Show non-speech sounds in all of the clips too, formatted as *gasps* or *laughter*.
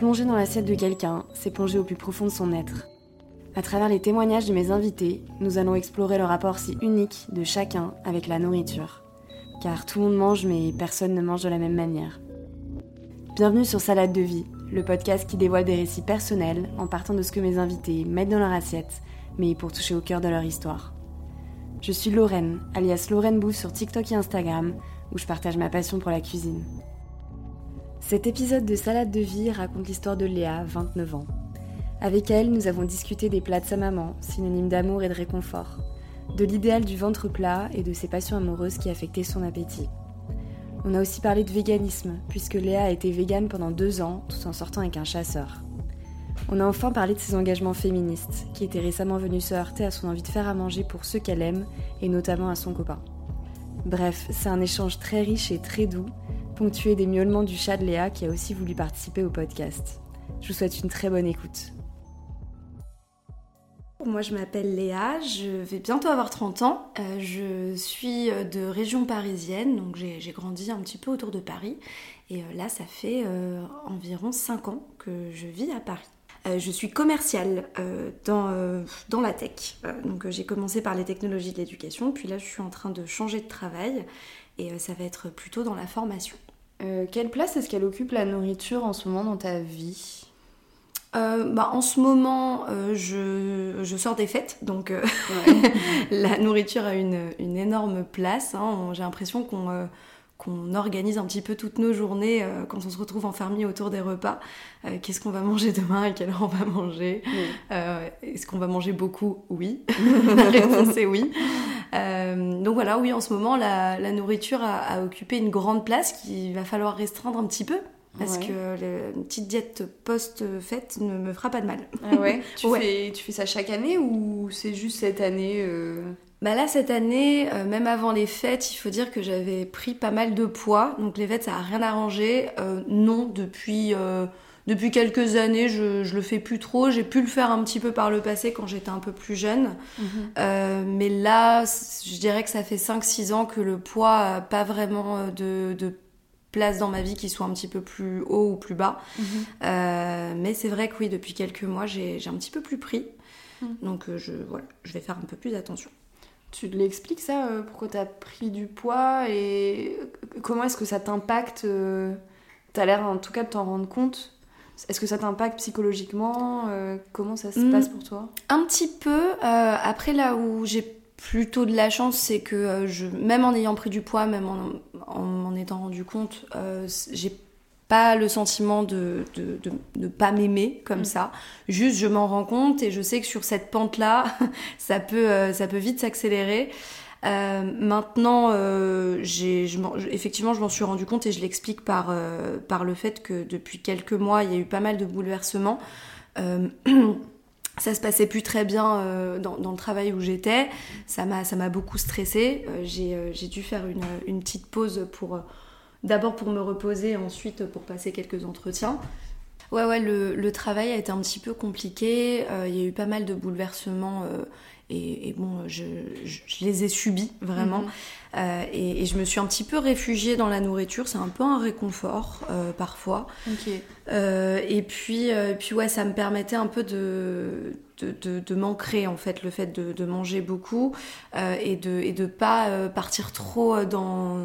Plonger dans l'assiette de quelqu'un, c'est plonger au plus profond de son être. À travers les témoignages de mes invités, nous allons explorer le rapport si unique de chacun avec la nourriture. Car tout le monde mange, mais personne ne mange de la même manière. Bienvenue sur Salade de vie, le podcast qui dévoile des récits personnels en partant de ce que mes invités mettent dans leur assiette, mais pour toucher au cœur de leur histoire. Je suis Lorraine, alias Lorraine Bouffe sur TikTok et Instagram, où je partage ma passion pour la cuisine. Cet épisode de Salade de vie raconte l'histoire de Léa, 29 ans. Avec elle, nous avons discuté des plats de sa maman, synonyme d'amour et de réconfort, de l'idéal du ventre plat et de ses passions amoureuses qui affectaient son appétit. On a aussi parlé de véganisme, puisque Léa a été végane pendant deux ans, tout en sortant avec un chasseur. On a enfin parlé de ses engagements féministes, qui étaient récemment venus se heurter à son envie de faire à manger pour ceux qu'elle aime, et notamment à son copain. Bref, c'est un échange très riche et très doux, des miaulements du chat de Léa qui a aussi voulu participer au podcast. Je vous souhaite une très bonne écoute. Moi, je m'appelle Léa, je vais bientôt avoir 30 ans. Euh, je suis euh, de région parisienne, donc j'ai grandi un petit peu autour de Paris. Et euh, là, ça fait environ 5 ans que je vis à Paris. je suis commerciale dans, dans la tech. donc j'ai commencé par les technologies de l'éducation, puis là je suis en train de changer de travail et ça va être plutôt dans la formation. Quelle place est-ce qu'elle occupe la nourriture en ce moment dans ta vie? Euh, bah, en ce moment, euh, je, je, sors des fêtes, donc euh, *laughs* la nourriture a une, une énorme place. Hein. J'ai l'impression qu'on qu'on organise un petit peu toutes nos journées quand on se retrouve en famille autour des repas. Qu'est-ce qu'on va manger demain et quelle heure on va manger Est-ce qu'on va manger beaucoup? Oui. *laughs* la réponse est oui. donc voilà, oui, en ce moment, la, la nourriture a, a occupé une grande place qu'il va falloir restreindre un petit peu parce que une petite diète post-fête ne me fera pas de mal. Ah ouais? *laughs* Tu, Fais, tu fais ça chaque année ou c'est juste cette année euh Bah là, cette année, euh, même avant les fêtes, il faut dire que j'avais pris pas mal de poids. Donc les fêtes, ça a rien arrangé. Euh, non, depuis, depuis quelques années, je, je le fais plus trop. J'ai pu le faire un petit peu par le passé quand j'étais un peu plus jeune. Mhm. mais là, je dirais que ça fait 5-6 ans que le poids a pas vraiment de, de place dans ma vie qui soit un petit peu plus haut ou plus bas. Mhm. Euh, mais c'est vrai que oui, depuis quelques mois, j'ai un petit peu plus pris. Mhm. Donc euh, je, voilà, je vais faire un peu plus attention. Tu l'expliques ça, euh, pourquoi tu as pris du poids et comment est-ce que ça t'impacte Tu as l'air en tout cas de t'en rendre compte? Est-ce que ça t'impacte psychologiquement Comment ça se hmm. passe pour toi? Un petit peu. après, là où j'ai plutôt de la chance, c'est que euh, je, même en ayant pris du poids, même en m'en étant rendu compte, euh, j'ai pas le sentiment de ne de, de, pas m'aimer comme mm. ça. Juste, je m'en rends compte et je sais que sur cette pente-là, *laughs* ça peut, euh, ça peut vite s'accélérer. Euh, maintenant, euh, j'ai, je effectivement, je m'en suis rendu compte et je l'explique par, par le fait que depuis quelques mois, il y a eu pas mal de bouleversements. *clears throat* ça se passait plus très bien dans, dans, le travail où j'étais. Ça m'a, ça m'a beaucoup stressée. J'ai, j'ai dû faire une, une, petite pause pour d'abord pour me reposer, ensuite pour passer quelques entretiens. Ouais, ouais, le, le travail a été un petit peu compliqué. Il y a eu pas mal de bouleversements et, bon, je, je, les ai subis vraiment. Mhm. Euh, et, je me suis un petit peu réfugiée dans la nourriture. C'est un peu un réconfort euh, parfois. Euh, et puis, puis ouais, ça me permettait un peu de de, de, m'ancrer en fait, le fait de, de manger beaucoup et de et de pas partir trop dans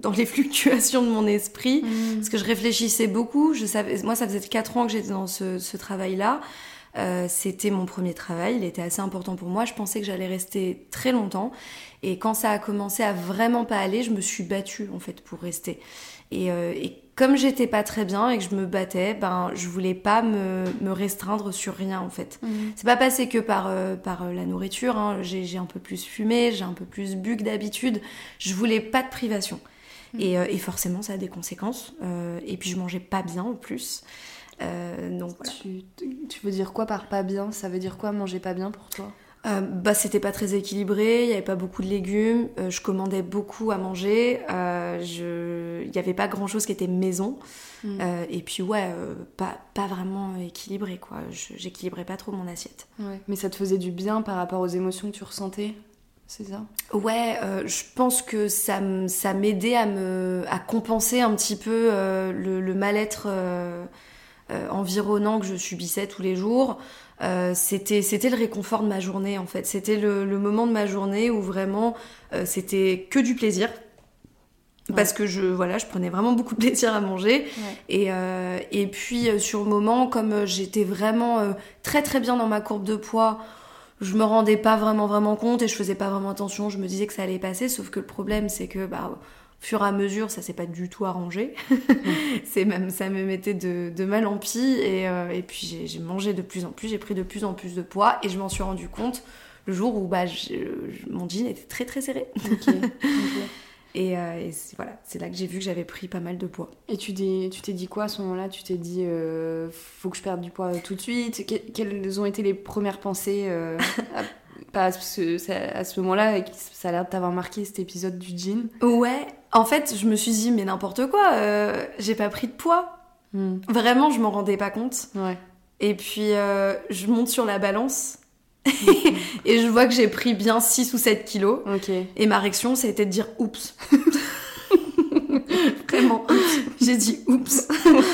dans les *laughs* fluctuations de mon esprit, mhm. parce que je réfléchissais beaucoup. Je savais, moi, ça faisait quatre ans que j'étais dans ce, ce travail là. Euh, c'était mon premier travail, il était assez important pour moi. Je pensais que j'allais rester très longtemps. Et quand ça a commencé à vraiment pas aller, je me suis battue en fait pour rester. Et, euh, et comme j'étais pas très bien et que je me battais, ben je voulais pas me, me restreindre sur rien en fait. Mhm. C'est pas passé que par euh, par la nourriture. Hein. J'ai un peu plus fumé, j'ai un peu plus bu que d'habitude. Je voulais pas de privation. Mhm. Et, et, forcément, ça a des conséquences. et puis je mangeais pas bien en plus. Euh, donc tu, tu, veux dire quoi par pas bien? Ça veut dire quoi manger pas bien pour toi? Euh, bah, c'était pas très équilibré, il n'y avait pas beaucoup de légumes, euh, je commandais beaucoup à manger, je... il n'y avait pas grand chose qui était maison, hmm. et puis ouais, pas, pas vraiment équilibré quoi, j'équilibrais pas trop mon assiette. Ouais. Mais ça te faisait du bien par rapport aux émotions que tu ressentais c'est ça? Ouais, je pense que ça, ça m'aidait à, me, à compenser un petit peu le, le mal-être environnant que je subissais tous les jours. c'était c'était le réconfort de ma journée en fait. C'était le, le, moment de ma journée où vraiment c'était que du plaisir parce que je voilà je prenais vraiment beaucoup de plaisir à manger et, euh, et puis euh, sur le moment comme euh, j'étais vraiment très très bien dans ma courbe de poids je me rendais pas vraiment vraiment compte et je faisais pas vraiment attention je me disais que ça allait passer sauf que le problème c'est que bah fur et à mesure ça s'est pas du tout arrangé. *laughs* C'est même ça me mettait de, de mal en pis et, et puis j'ai mangé de plus en plus j'ai pris de plus en plus de poids et je m'en suis rendu compte le jour où bah, mon jean était très très serré. *laughs* Et, euh, voilà, c'est là que j'ai vu que j'avais pris pas mal de poids. Et tu t'es dit quoi à ce moment-là? Tu t'es dit, euh, faut que je perde du poids tout de suite? Quelles ont été les premières pensées euh, à, pas à ce, moment-là Ça a l'air de t'avoir marqué cet épisode du jean? Ouais, en fait, je me suis dit, mais n'importe quoi, euh, j'ai pas pris de poids. Hmm. Vraiment, je m'en rendais pas compte. Ouais. Et puis, je monte sur la balance *laughs* et je vois que j'ai pris bien 6 ou 7 kilos. Et ma réaction, ça a été de dire oups. *laughs* Vraiment. J'ai dit oups.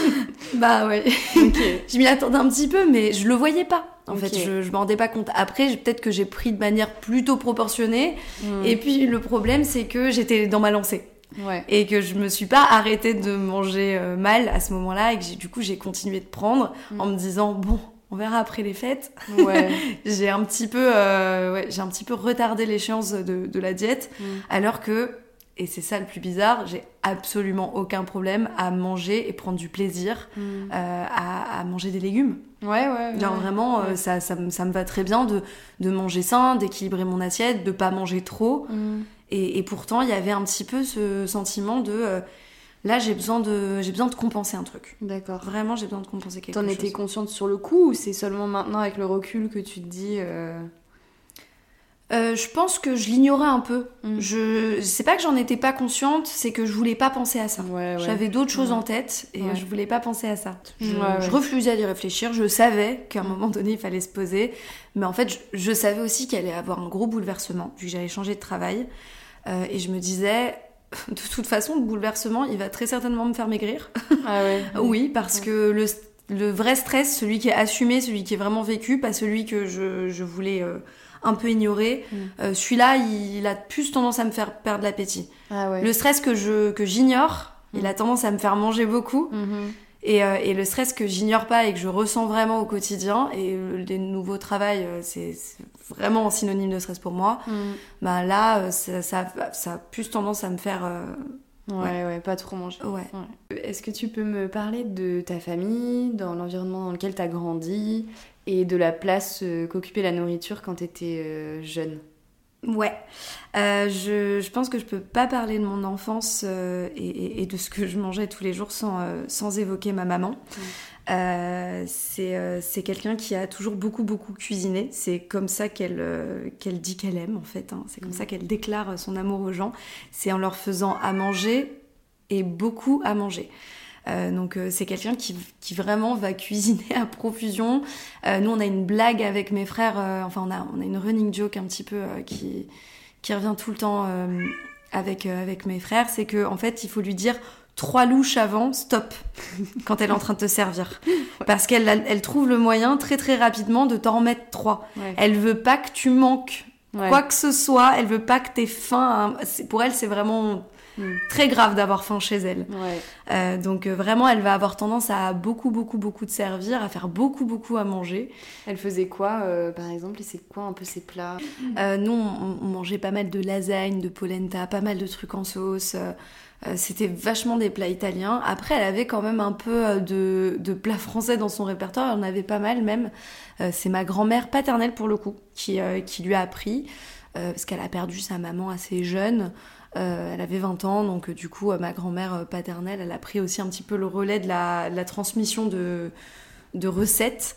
*laughs* bah ouais. je m'y attendais un petit peu, mais je le voyais pas. En fait, je, je m'en rendais pas compte. Après, peut-être que j'ai pris de manière plutôt proportionnée. Hmm. Et puis, le problème, c'est que j'étais dans ma lancée. Ouais. Et que je me suis pas arrêtée de manger euh, mal à ce moment-là. Et que du coup, j'ai continué de prendre hmm. en me disant, bon, on verra après les fêtes. Ouais. *laughs* j'ai un petit peu, euh, ouais, j'ai un petit peu retardé l'échéance de, de, la diète, mm. alors que, et c'est ça le plus bizarre, j'ai absolument aucun problème à manger et prendre du plaisir mm. euh, à, à, manger des légumes. Ouais, ouais. Genre vraiment, ça, ça, ça, me va très bien de, de manger sain, d'équilibrer mon assiette, de pas manger trop. Mm. Et, et, pourtant, il y avait un petit peu ce sentiment de euh, Là, j'ai besoin de j'ai besoin de compenser un truc. D'accord. Vraiment, j'ai besoin de compenser quelque chose. T'en étais consciente sur le coup ou c'est seulement maintenant avec le recul que tu te dis euh... Euh, je pense que je l'ignorais un peu. Mm. Je c'est pas que j'en étais pas consciente, c'est que je voulais pas penser à ça. Ouais, J'avais d'autres choses en tête et je voulais pas penser à ça. Je, je refusais d'y réfléchir. Je savais qu'à un mm. moment donné il fallait se poser, mais en fait je, je savais aussi qu'il allait avoir un gros bouleversement vu que j'allais changer de travail euh, et je me disais *laughs* de toute façon, le bouleversement, il va très certainement me faire maigrir. Ah ouais. *laughs* oui, parce que le, le, vrai stress, celui qui est assumé, celui qui est vraiment vécu, pas celui que je, je voulais euh, un peu ignorer, mm. euh, celui-là, il, a plus tendance à me faire perdre l'appétit. Ah ouais. Le stress que je que j'ignore, il mm. a tendance à me faire manger beaucoup. Mm-hmm. Euh, et, le stress que j'ignore pas et que je ressens vraiment au quotidien, et les nouveaux travail, euh, c'est vraiment synonyme de stress pour moi, mm. bah là, euh, ça, ça, ça, a plus tendance à me faire... ouais, ouais, pas trop manger. Ouais. Est-ce que tu peux me parler de ta famille, dans l'environnement dans lequel tu as grandi, et de la place qu'occupait la nourriture quand tu étais jeune Ouais, euh, je, je, pense que je peux pas parler de mon enfance euh, et, et, de ce que je mangeais tous les jours sans, euh, sans évoquer ma maman. Euh, c'est quelqu'un qui a toujours beaucoup beaucoup cuisiné. C'est comme ça qu'elle dit qu'elle aime en fait. Hein. C'est comme ça qu'elle déclare son amour aux gens. C'est en leur faisant à manger et beaucoup à manger. Euh, donc euh, c'est quelqu'un qui, qui, vraiment va cuisiner à profusion. Euh, nous on a une blague avec mes frères, enfin on a, on a une running joke un petit peu qui, qui revient tout le temps avec, avec mes frères, c'est que en fait il faut lui dire trois louches avant, stop, *laughs* quand elle est en train de te servir. Parce qu'elle elle trouve le moyen très très rapidement de t'en remettre trois. Elle veut pas que tu manques quoi que ce soit, elle veut pas que t'aies faim. Pour elle, c'est vraiment Hmm. très grave d'avoir faim chez elle. Euh, donc euh, vraiment, elle va avoir tendance à beaucoup, beaucoup, beaucoup de servir, à faire beaucoup, beaucoup à manger. Elle faisait quoi, euh, par exemple, et c'est quoi un peu ses plats? Nous, on, mangeait pas mal de lasagne, de polenta, pas mal de trucs en sauce. C'était vachement des plats italiens. Après, elle avait quand même un peu de, de plats français dans son répertoire. Elle en avait pas mal même. c'est ma grand-mère paternelle pour le coup qui, qui lui a appris parce qu'elle a perdu sa maman assez jeune. Euh, elle avait 20 ans, donc euh, du coup, euh, ma grand-mère paternelle, elle a pris aussi un petit peu le relais de la, transmission de, de recettes.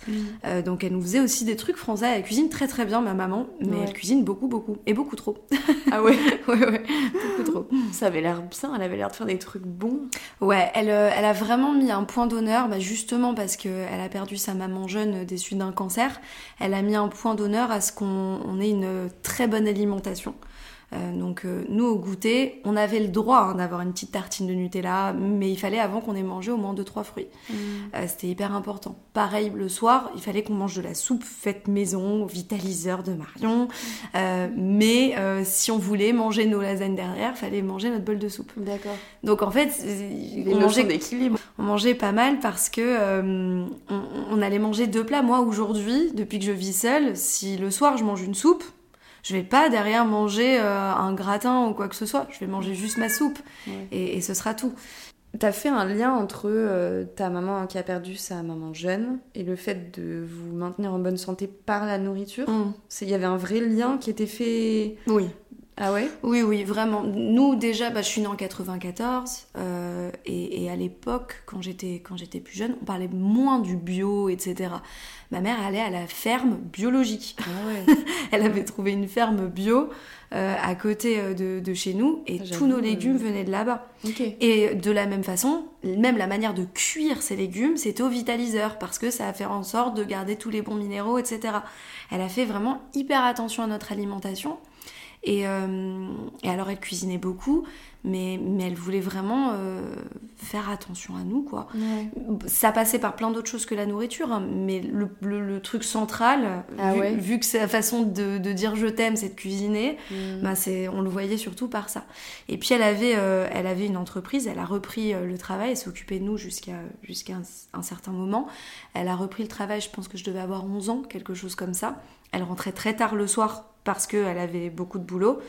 Donc elle nous faisait aussi des trucs français. Elle cuisine très très bien, ma maman, mais elle cuisine beaucoup beaucoup et beaucoup trop. Ah ouais, *laughs* ouais ouais, beaucoup trop. Ça avait l'air bien. Elle avait l'air de faire des trucs bons. Ouais, elle, elle a vraiment mis un point d'honneur, bah, justement parce que elle a perdu sa maman jeune des suites d'un cancer. Elle a mis un point d'honneur à ce qu'on ait une très bonne alimentation. Euh, donc euh, nous au goûter, on avait le droit hein, d'avoir une petite tartine de Nutella, mais il fallait avant qu'on ait mangé au moins deux trois fruits. Mm. Euh, C'était hyper important. Pareil le soir, il fallait qu'on mange de la soupe faite maison, vitaliseur de Marion. Euh, mais euh, si on voulait manger nos lasagnes derrière, fallait manger notre bol de soupe. D'accord. Donc en fait, Les on mangeait, d'équilibre. on mangeait pas mal parce que euh, on, on allait manger deux plats. Moi aujourd'hui, depuis que je vis seule, si le soir je mange une soupe, je vais pas derrière manger euh, un gratin ou quoi que ce soit. Je vais manger juste ma soupe Ouais. et, et ce sera tout. T'as fait un lien entre euh, ta maman qui a perdu sa maman jeune et le fait de vous maintenir en bonne santé par la nourriture? C'est- Il y avait un vrai lien qui était fait. Oui. Ah ouais? Oui, oui, vraiment. Nous, déjà, bah, je suis née en 94, euh, et, et à l'époque, quand j'étais quand j'étais plus jeune, on parlait moins du bio, etc. Ma mère allait à la ferme biologique. Ah ouais. *laughs* Elle avait trouvé une ferme bio euh, à côté euh, de, de chez nous, et Ah, tous nos euh. légumes venaient de là-bas. Et de la même façon, même la manière de cuire ces légumes, c'était au vitaliseur, parce que ça a fait en sorte de garder tous les bons minéraux, etc. Elle a fait vraiment hyper attention à notre alimentation. Et, euh, et alors elle cuisinait beaucoup, mais, mais elle voulait vraiment euh, faire attention à nous, quoi. Ouais. Ça passait par plein d'autres choses que la nourriture, hein, mais le, le- le truc central, Ah vu, ouais vu que sa façon de, de dire je t'aime, c'est de cuisiner, Mm. bah c'est, on le voyait surtout par ça. Et puis elle avait, euh, elle avait une entreprise, elle a repris le travail, elle s'est occupée de nous jusqu'à jusqu'à un, un certain moment. Elle a repris le travail, je pense que je devais avoir 11 ans, quelque chose comme ça. Elle rentrait très tard le soir parce qu'elle avait beaucoup de boulot,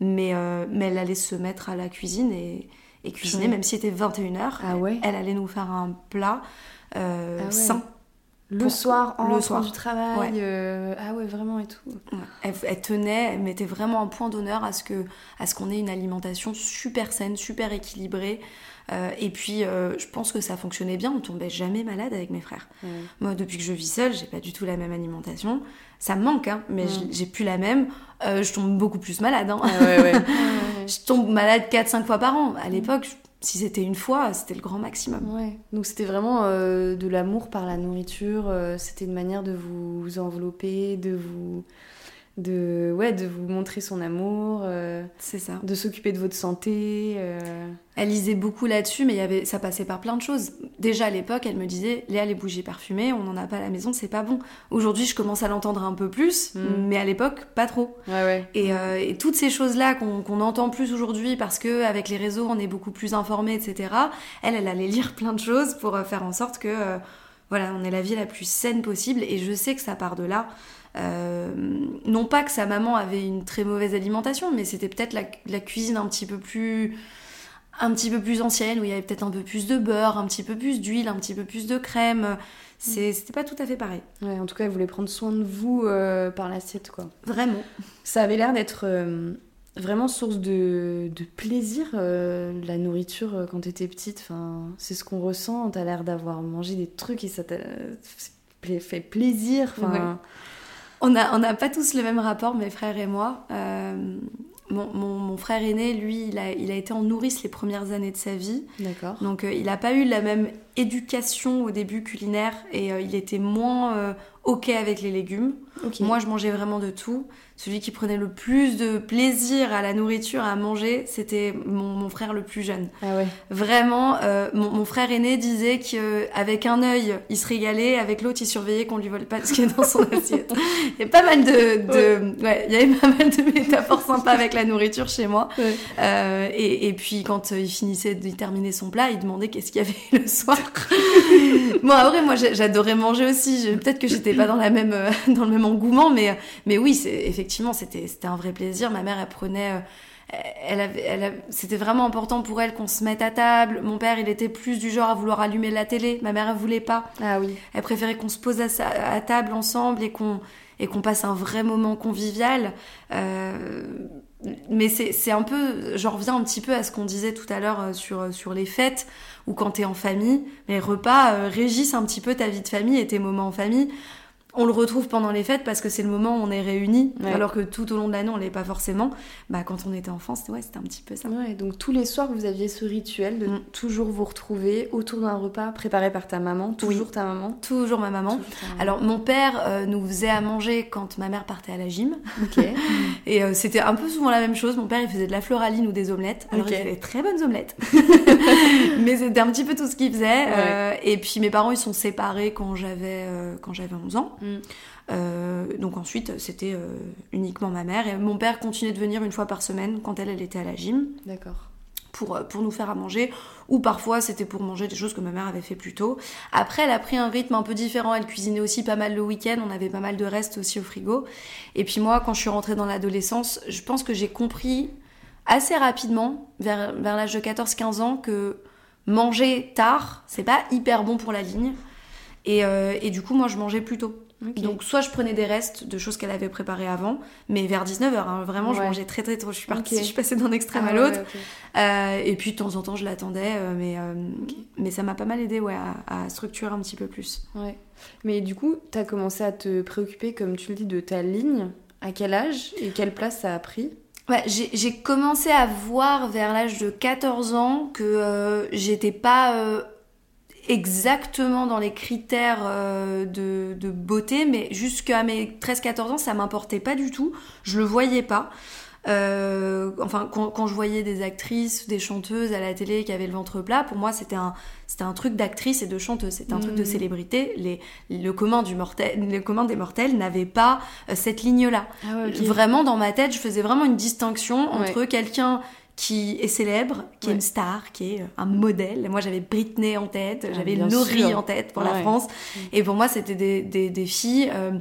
mais, euh, mais elle allait se mettre à la cuisine et, et cuisiner, même si c'était 21h. Ah ouais Elle allait nous faire un plat euh, Ah ouais. sain. Le Pour- soir, en le rentrant soir. du travail. Ouais. euh, Ah ouais, vraiment et tout. Elle, elle tenait, elle mettait vraiment un point d'honneur à ce que, à ce qu'on ait une alimentation super saine, super équilibrée. Euh, et puis, euh, je pense que ça fonctionnait bien. On tombait jamais malade avec mes frères. Moi, depuis que je vis seule, j'ai pas du tout la même alimentation. Ça me manque, hein, mais j'ai plus la même. Euh, je tombe beaucoup plus malade. Hein. Ah *laughs* ouais, ouais. Je tombe malade 4-5 fois par an. À l'époque, si c'était une fois, c'était le grand maximum. Ouais. Donc c'était vraiment de l'amour par la nourriture. c'était une manière de vous envelopper, de vous, de ouais, de vous montrer son amour, euh, C'est ça. de s'occuper de votre santé. euh. Elle lisait beaucoup là-dessus, mais il y avait, ça passait par plein de choses. Déjà à l'époque, elle me disait Léa, les bougies parfumées, on n'en a pas à la maison, c'est pas bon. Aujourd'hui, je commence à l'entendre un peu plus, Mm. mais à l'époque, pas trop. Ouais, ouais. Et, euh, et toutes ces choses-là qu'on qu'on entend plus aujourd'hui parce que avec les réseaux, on est beaucoup plus informé, etc. Elle, elle allait lire plein de choses pour faire en sorte que voilà, on ait la vie la plus saine possible. Et je sais que ça part de là. Euh, non pas que sa maman avait une très mauvaise alimentation, mais c'était peut-être la, la cuisine un petit peu plus un petit peu plus ancienne où il y avait peut-être un peu plus de beurre, un petit peu plus d'huile, un petit peu plus de crème. C'est- C'était pas tout à fait pareil. Ouais, en tout cas, elle voulait prendre soin de vous euh, par l'assiette, quoi. Vraiment. Ça avait l'air d'être euh, vraiment source de, de plaisir, euh, la nourriture quand t'étais petite. Enfin, c'est ce qu'on ressent. T'as l'air d'avoir mangé des trucs et ça t'a fait- fait plaisir. Enfin, Ouais. On n'a on pas tous le même rapport, mes frères et moi. Euh, mon, mon- mon frère aîné, lui, il a, il a été en nourrice les premières années de sa vie. D'accord. Donc euh, il n'a pas eu la même éducation au début culinaire et euh, il était moins euh, OK avec les légumes. Moi, je mangeais vraiment de tout. Celui qui prenait le plus de plaisir à la nourriture, à manger, c'était mon, mon frère le plus jeune. Ah ouais. Vraiment, euh, mon, mon frère aîné disait qu'avec un œil, il se régalait, avec l'autre, il surveillait qu'on lui vole pas ce qui est dans son *laughs* assiette. Il y a pas mal de, de ouais, il y avait pas mal de métaphores sympas avec la nourriture chez moi. Ouais. Euh, et, et puis quand il finissait de terminer son plat, il demandait qu'est-ce qu'il y avait le soir. *laughs* bon après moi j'adorais manger aussi. Peut-être que j'étais pas dans la même euh, *laughs* dans le même engouement, mais mais oui c'est effectivement c'était un vrai plaisir. Ma mère elle prenait euh, elle avait, elle c'était vraiment important pour elle qu'on se mette à table. Mon père, il était plus du genre à vouloir allumer la télé. Ma mère, elle voulait pas. Ah oui. Elle préférait qu'on se pose à table ensemble et qu'on et qu'on passe un vrai moment convivial. Euh, mais c'est un peu, j'en reviens un petit peu à ce qu'on disait tout à l'heure euh, sur sur les fêtes ou quand t'es en famille. Les repas euh, régissent un petit peu ta vie de famille et tes moments en famille. On le retrouve pendant les fêtes parce que c'est le moment où on est réunis, Ouais. alors que tout au long de l'année, on l'est pas forcément. Bah, quand on était enfant, c'était ouais, un petit peu ça. Ouais, donc tous les soirs, vous aviez ce rituel de Mm. toujours vous retrouver autour d'un repas préparé par ta maman, toujours ta maman. Toujours ma maman. Toujours ta maman. Alors, mon père euh, nous faisait à manger quand ma mère partait à la gym. *laughs* Et euh, c'était un peu souvent la même chose. Mon père, il faisait de la floraline ou des omelettes. Alors, il faisait des très bonnes omelettes. *laughs* Mais c'était un petit peu tout ce qu'il faisait. Euh, et puis, mes parents, ils sont séparés quand j'avais quand j'avais 11 ans. Mm. Euh, donc ensuite, c'était euh, uniquement ma mère. Et mon père continuait de venir une fois par semaine quand elle, elle était à la gym D'accord. pour, euh, pour nous faire à manger. Ou parfois, c'était pour manger des choses que ma mère avait fait plus tôt. Après, elle a pris un rythme un peu différent. Elle cuisinait aussi pas mal le week-end. On avait pas mal de restes aussi au frigo. Et puis moi, quand je suis rentrée dans l'adolescence, je pense que j'ai compris assez rapidement, vers, vers l'âge de 14-15 ans, que manger tard, c'est pas hyper bon pour la ligne. Et, euh, et du coup, moi, je mangeais plus tôt. Donc, soit je prenais des restes de choses qu'elle avait préparées avant, mais vers 19h, vraiment, je mangeais très très tôt. Je suis partie, je suis passée d'un extrême Ah à l'autre. ouais. Euh, et puis de temps en temps, je l'attendais, euh, mais, euh, mais ça m'a pas mal aidé ouais, à, à structurer un petit peu plus. Ouais. Mais du coup, t'as commencé à te préoccuper, comme tu le dis, de ta ligne. À quel âge et quelle place ça a pris? Ouais, j'ai commencé à voir vers l'âge de 14 ans que euh, j'étais pas exactement dans les critères euh, de, de beauté, mais jusqu'à mes 13-14 ans, ça m'importait pas du tout. Je le voyais pas. Euh, enfin, quand, quand je voyais des actrices, des chanteuses à la télé qui avaient le ventre plat, pour moi, c'était un, c'était un truc d'actrice et de chanteuse. C'était un truc de Mhm. célébrité. Les, le, commun du mortel, le commun des mortels n'avait pas euh, cette ligne-là. Ah Vraiment, dans ma tête, je faisais vraiment une distinction entre quelqu'un qui est célèbre, qui est une star, qui est euh, un modèle. Moi, j'avais Britney en tête, Ah, j'avais Laurie sûr. en tête pour la. France. Et pour moi, c'était des, des, des filles euh,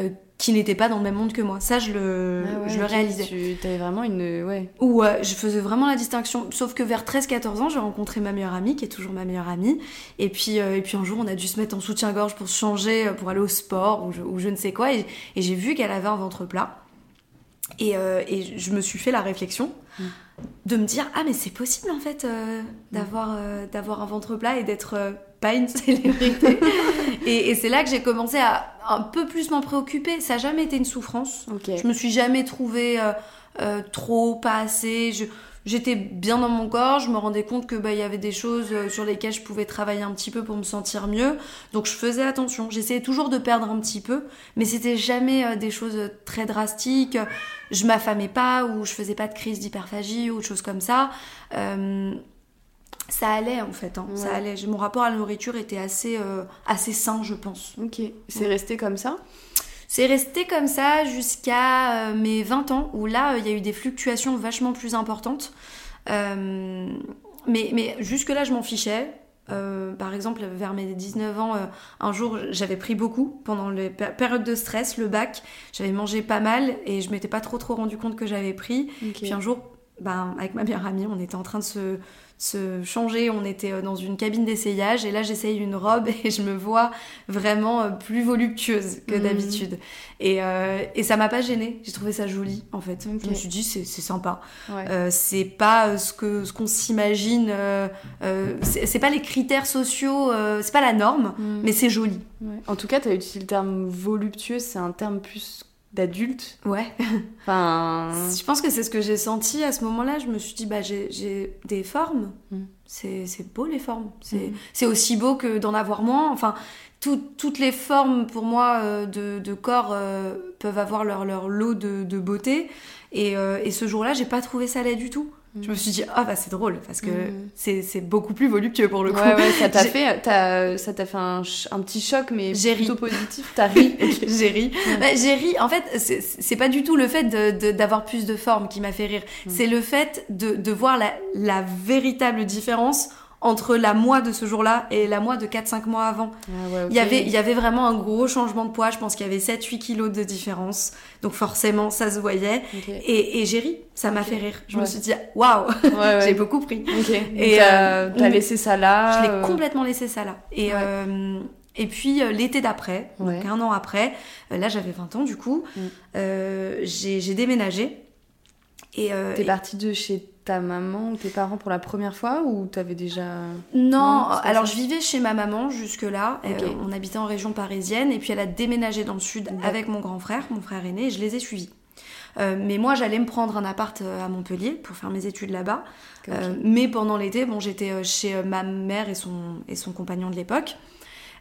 euh, qui n'étaient pas dans le même monde que moi. Ça, je le, Ah ouais, je le réalisais. Tu avais vraiment une. Ouais. Où euh, je faisais vraiment la distinction. Sauf que vers 13-14 ans, j'ai rencontré ma meilleure amie, qui est toujours ma meilleure amie. Et puis, et puis un jour, on a dû se mettre en soutien-gorge pour changer, pour aller au sport ou je, ou je ne sais quoi. Et, et j'ai vu qu'elle avait un ventre plat. Et, et je me suis fait la réflexion Mm. De me dire ah mais c'est possible en fait euh, d'avoir euh, d'avoir un ventre plat et d'être euh, pas une *laughs* célébrité. et et c'est là que j'ai commencé à un peu plus m'en préoccuper. Ça n'a jamais été une souffrance. Je me suis jamais trouvée trop, pas assez. Je- J'étais bien dans mon corps, je me rendais compte que bah il y avait des choses euh, sur lesquelles je pouvais travailler un petit peu pour me sentir mieux. Donc je faisais attention. J'essayais toujours de perdre un petit peu, mais c'était jamais euh, des choses très drastiques. Je m'affamais pas ou je faisais pas de crise d'hyperphagie ou de choses comme ça. Euh, ça allait en fait, hein, ça allait. Mon rapport à la nourriture était assez euh, assez sain, je pense. Ok. C'est resté comme ça? C'est resté comme ça jusqu'à euh, mes 20 ans, où là, euh, il y a eu des fluctuations vachement plus importantes. Euh, mais, mais jusque-là, je m'en fichais. Euh, par exemple, vers mes 19 ans, euh, un jour, j'avais pris beaucoup pendant les péri- périodes de stress, le bac. J'avais mangé pas mal et je m'étais pas trop trop rendu compte que j'avais pris. Ok. Puis un jour, ben, avec ma meilleure amie, on était en train de se, se changer, on était euh, dans une cabine d'essayage et là j'essaye une robe *laughs* et je me vois vraiment euh, plus voluptueuse que Mhm. d'habitude. Et, euh, et ça m'a pas gênée, j'ai trouvé ça joli en fait. Je me suis dit c'est sympa. Ouais. Euh, c'est pas euh, ce que ce qu'on s'imagine, euh, c'est pas les critères sociaux, c'est pas la norme, Mm. mais c'est joli. Ouais. En tout cas, t'as utilisé le terme voluptueux, c'est un terme plus d'adulte. Ouais. *laughs* Enfin. Je pense que c'est ce que j'ai senti à ce moment-là. Je me suis dit, bah, j'ai- des formes. Mm. C'est beau les formes. C'est Mm. c'est aussi beau que d'en avoir moins. Enfin, tout- toutes les formes pour moi euh, de, de corps euh, peuvent avoir leur, leur lot de, de beauté. Et, euh, et ce jour-là, j'ai pas trouvé ça laid du tout. Je me suis dit, ah bah c'est drôle parce que Mm. c'est beaucoup plus voluptueux pour le coup. Ouais, ouais, ça t'a fait, t'as- ça t'a fait un, un petit choc, mais ri. plutôt positif. T'as ri. *laughs* j'ai ri. Bah, j'ai ri. En fait, c'est- pas du tout le fait d'avoir plus de forme qui m'a fait rire. Mm. C'est le fait de, de voir la, la véritable différence entre la moi de ce jour-là et la moi de 4-5 mois avant. Ah ouais. Il y avait, il y avait vraiment un gros changement de poids. Je pense qu'il y avait 7-8 kilos de différence. Donc forcément, ça se voyait. Et, et j'ai ri. Ça m'a fait rire. Je me suis dit, waouh, *laughs* ouais. j'ai beaucoup pris. Et, euh, t'as laissé ça là. Je l'ai euh, complètement laissé ça là. Et, Ouais. euh, et puis euh, l'été d'après, un an après, euh, là j'avais 20 ans du coup, Mm. euh, j'ai déménagé. Et, euh, T'es et- partie de chez ta maman ou tes parents pour la première fois ou t'avais déjà Non, alors je vivais chez ma maman jusque-là. Euh, on habitait en région parisienne et puis elle a déménagé dans le sud avec mon grand frère, mon frère aîné, et je les ai suivis. Euh, mais moi, j'allais me prendre un appart euh, à Montpellier pour faire mes études là-bas. mais pendant l'été, bon, j'étais chez ma mère et son, et son compagnon de l'époque.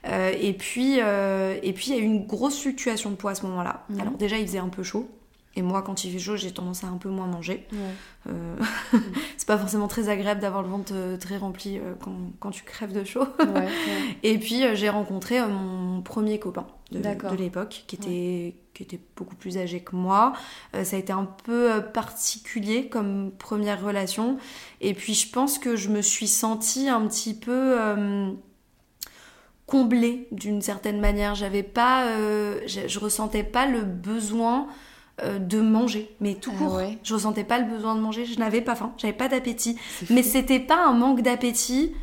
et puis, et puis, il y a eu une grosse fluctuation de poids à ce moment-là. Mhm. Alors déjà, il faisait un peu chaud. Et moi, quand il fait chaud, j'ai tendance à un peu moins manger. Euh, *laughs* c'est pas forcément très agréable d'avoir le ventre euh, très rempli euh, quand, quand, tu crèves de chaud. *laughs* et puis, j'ai rencontré mon premier copain de, de l'époque, qui était, qui était beaucoup plus âgé que moi. ça a été un peu particulier comme première relation. Et puis, je pense que je me suis sentie un petit peu comblée d'une certaine manière. J'avais pas, je, je, ressentais pas le besoin euh, de manger, mais tout ah court. Je ressentais pas le besoin de manger, je n'avais pas faim, j'avais pas d'appétit. Mais c'était pas un manque d'appétit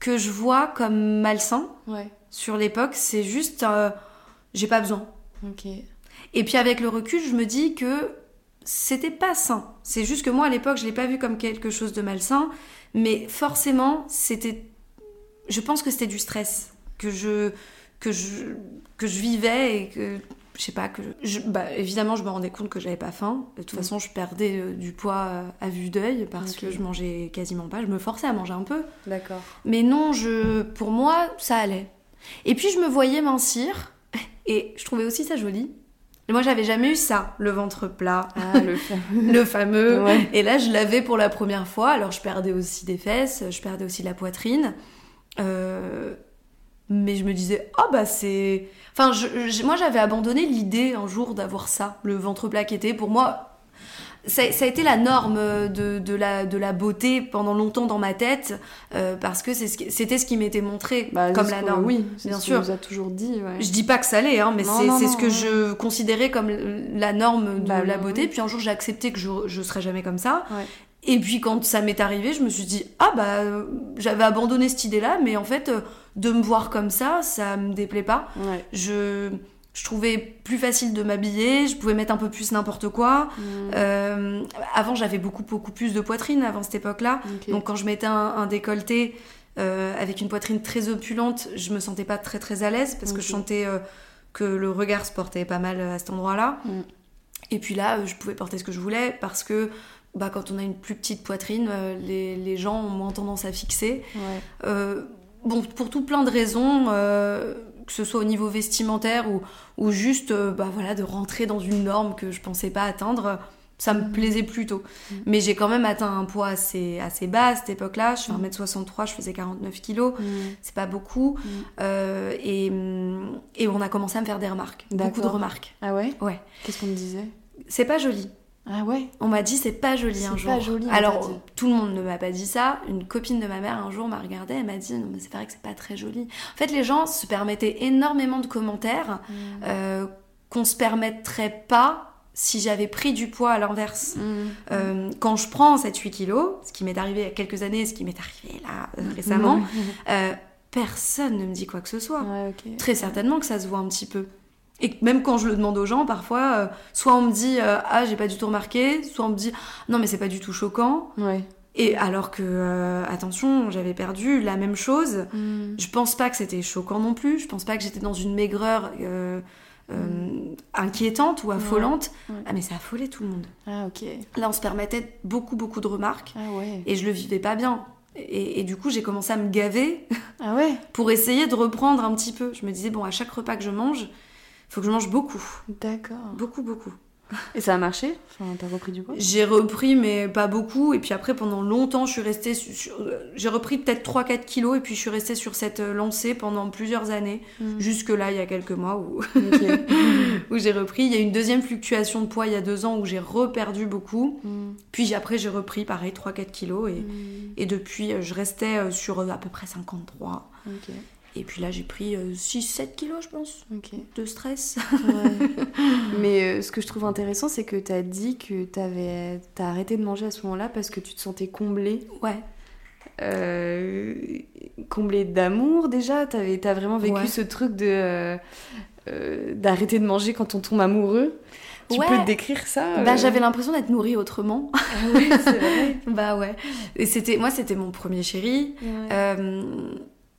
que je vois comme malsain sur l'époque, c'est juste euh, j'ai pas besoin. Et puis avec le recul, je me dis que c'était pas sain. C'est juste que moi à l'époque, je l'ai pas vu comme quelque chose de malsain, mais forcément, c'était je pense que c'était du stress que je que je que je vivais et que je sais pas que je, bah, évidemment je me rendais compte que j'avais pas faim. De toute mm. façon je perdais euh, du poids euh, à vue d'œil parce que je mangeais quasiment pas. Je me forçais à manger un peu. D'accord. Mais non je pour moi ça allait. Et puis je me voyais mincir. Et je trouvais aussi ça joli. Moi j'avais jamais eu ça le ventre plat. Ah, *laughs* le fameux, le fameux. et là je l'avais pour la première fois. Alors je perdais aussi des fesses je perdais aussi de la poitrine. Euh, mais je me disais oh bah c'est enfin je, moi j'avais abandonné l'idée un jour d'avoir ça le ventre était pour moi ça, ça, a été la norme de, de, la, de la beauté pendant longtemps dans ma tête euh, parce que c'était ce qui m'était montré bah, comme la norme. Oui, bien sûr. Ce a toujours dit. Ouais. Je dis pas que ça l'est, hein, mais c'est ce que je considérais comme la norme de bah, la beauté. Puis un jour j'ai accepté que je, je serais jamais comme ça. Ouais. Et puis quand ça m'est arrivé, je me suis dit ah bah j'avais abandonné cette idée-là, mais en fait euh, de me voir comme ça, ça me déplaît pas. Je je trouvais plus facile de m'habiller, je pouvais mettre un peu plus n'importe quoi. Mm. Euh, avant, j'avais beaucoup, beaucoup plus de poitrine avant cette époque-là. Donc, quand je mettais un, décolleté euh, avec une poitrine très opulente, je me sentais pas très, très à l'aise parce que je sentais que le regard se portait pas mal à cet endroit-là. Mm. Et puis là, je pouvais porter ce que je voulais parce que bah, quand on a une plus petite poitrine, euh, les, les, gens ont moins tendance à fixer. Euh, bon, pour tout plein de raisons, euh, que ce soit au niveau vestimentaire ou, ou juste bah, voilà, de rentrer dans une norme que je pensais pas atteindre, ça me mm. plaisait plutôt. Mm. Mais j'ai quand même atteint un poids assez, assez bas à cette époque-là. Je fais 1m63, je faisais 49 kilos. Mm. C'est pas beaucoup. et, et on a commencé à me faire des remarques. Beaucoup de remarques. Ah ouais? Ouais. Qu'est-ce qu'on me disait? C'est pas joli. Ah ouais On m'a dit c'est pas joli un jour. Pas joli, Alors tout le monde ne m'a pas dit ça. Une copine de ma mère un jour m'a regardé, elle m'a dit non mais c'est vrai que c'est pas très joli. En fait les gens se permettaient énormément de commentaires mm. euh, qu'on se permettrait pas si j'avais pris du poids à l'inverse. Mm. Euh, quand je prends 7-8 kilos, ce qui m'est arrivé il y a quelques années, ce qui m'est arrivé là euh, récemment, *laughs* personne ne me dit quoi que ce soit. Très certainement que ça se voit un petit peu. Et même quand je le demande aux gens, parfois, euh, soit on me dit euh, ah j'ai pas du tout remarqué, soit on me dit non mais c'est pas du tout choquant. Ouais. Et alors que euh, attention, j'avais perdu la même chose. Mm. Je pense pas que c'était choquant non plus. Je pense pas que j'étais dans une maigreur mm. inquiétante ou affolante. Ah mais ça affolait tout le monde. Ah ok. Là on se permettait beaucoup beaucoup de remarques. Ah ouais. Et je le vivais pas bien. Et, et, du coup, j'ai commencé à me gaver ah ouais. *laughs* pour essayer de reprendre un petit peu. Je me disais, bon, à chaque repas que je mange, faut que je mange beaucoup. D'accord. Beaucoup, beaucoup. Et ça a marché? Enfin, T'as repris du poids? J'ai repris, mais pas beaucoup. Et puis après, pendant longtemps, je suis restée sur... J'ai repris peut-être 3-4 kilos et puis je suis restée sur cette lancée pendant plusieurs années. Hmm. Jusque là, il y a quelques mois où, *laughs* où j'ai repris. Il y a une deuxième fluctuation de poids il y a deux ans où j'ai reperdu beaucoup. Hmm. Puis après, j'ai repris pareil 3-4 kilos. Et, hmm. et depuis, je restais euh, sur à peu près 53. Okay. Et puis là, j'ai pris 6-7 euh, kilos, je pense, de stress. *laughs* *laughs* Mais euh, ce que je trouve intéressant, c'est que tu as dit que tu as arrêté de manger à ce moment-là parce que tu te sentais comblée. Ouais. Euh, comblée d'amour déjà? Tu as vraiment vécu ce truc de d'arrêter de manger quand on tombe amoureux? Tu Ouais. peux décrire ça Bah, j'avais l'impression d'être nourrie autrement. Ah ouais, c'est vrai. *laughs* bah ouais. Et c'était, moi, c'était mon premier chéri. Ouais.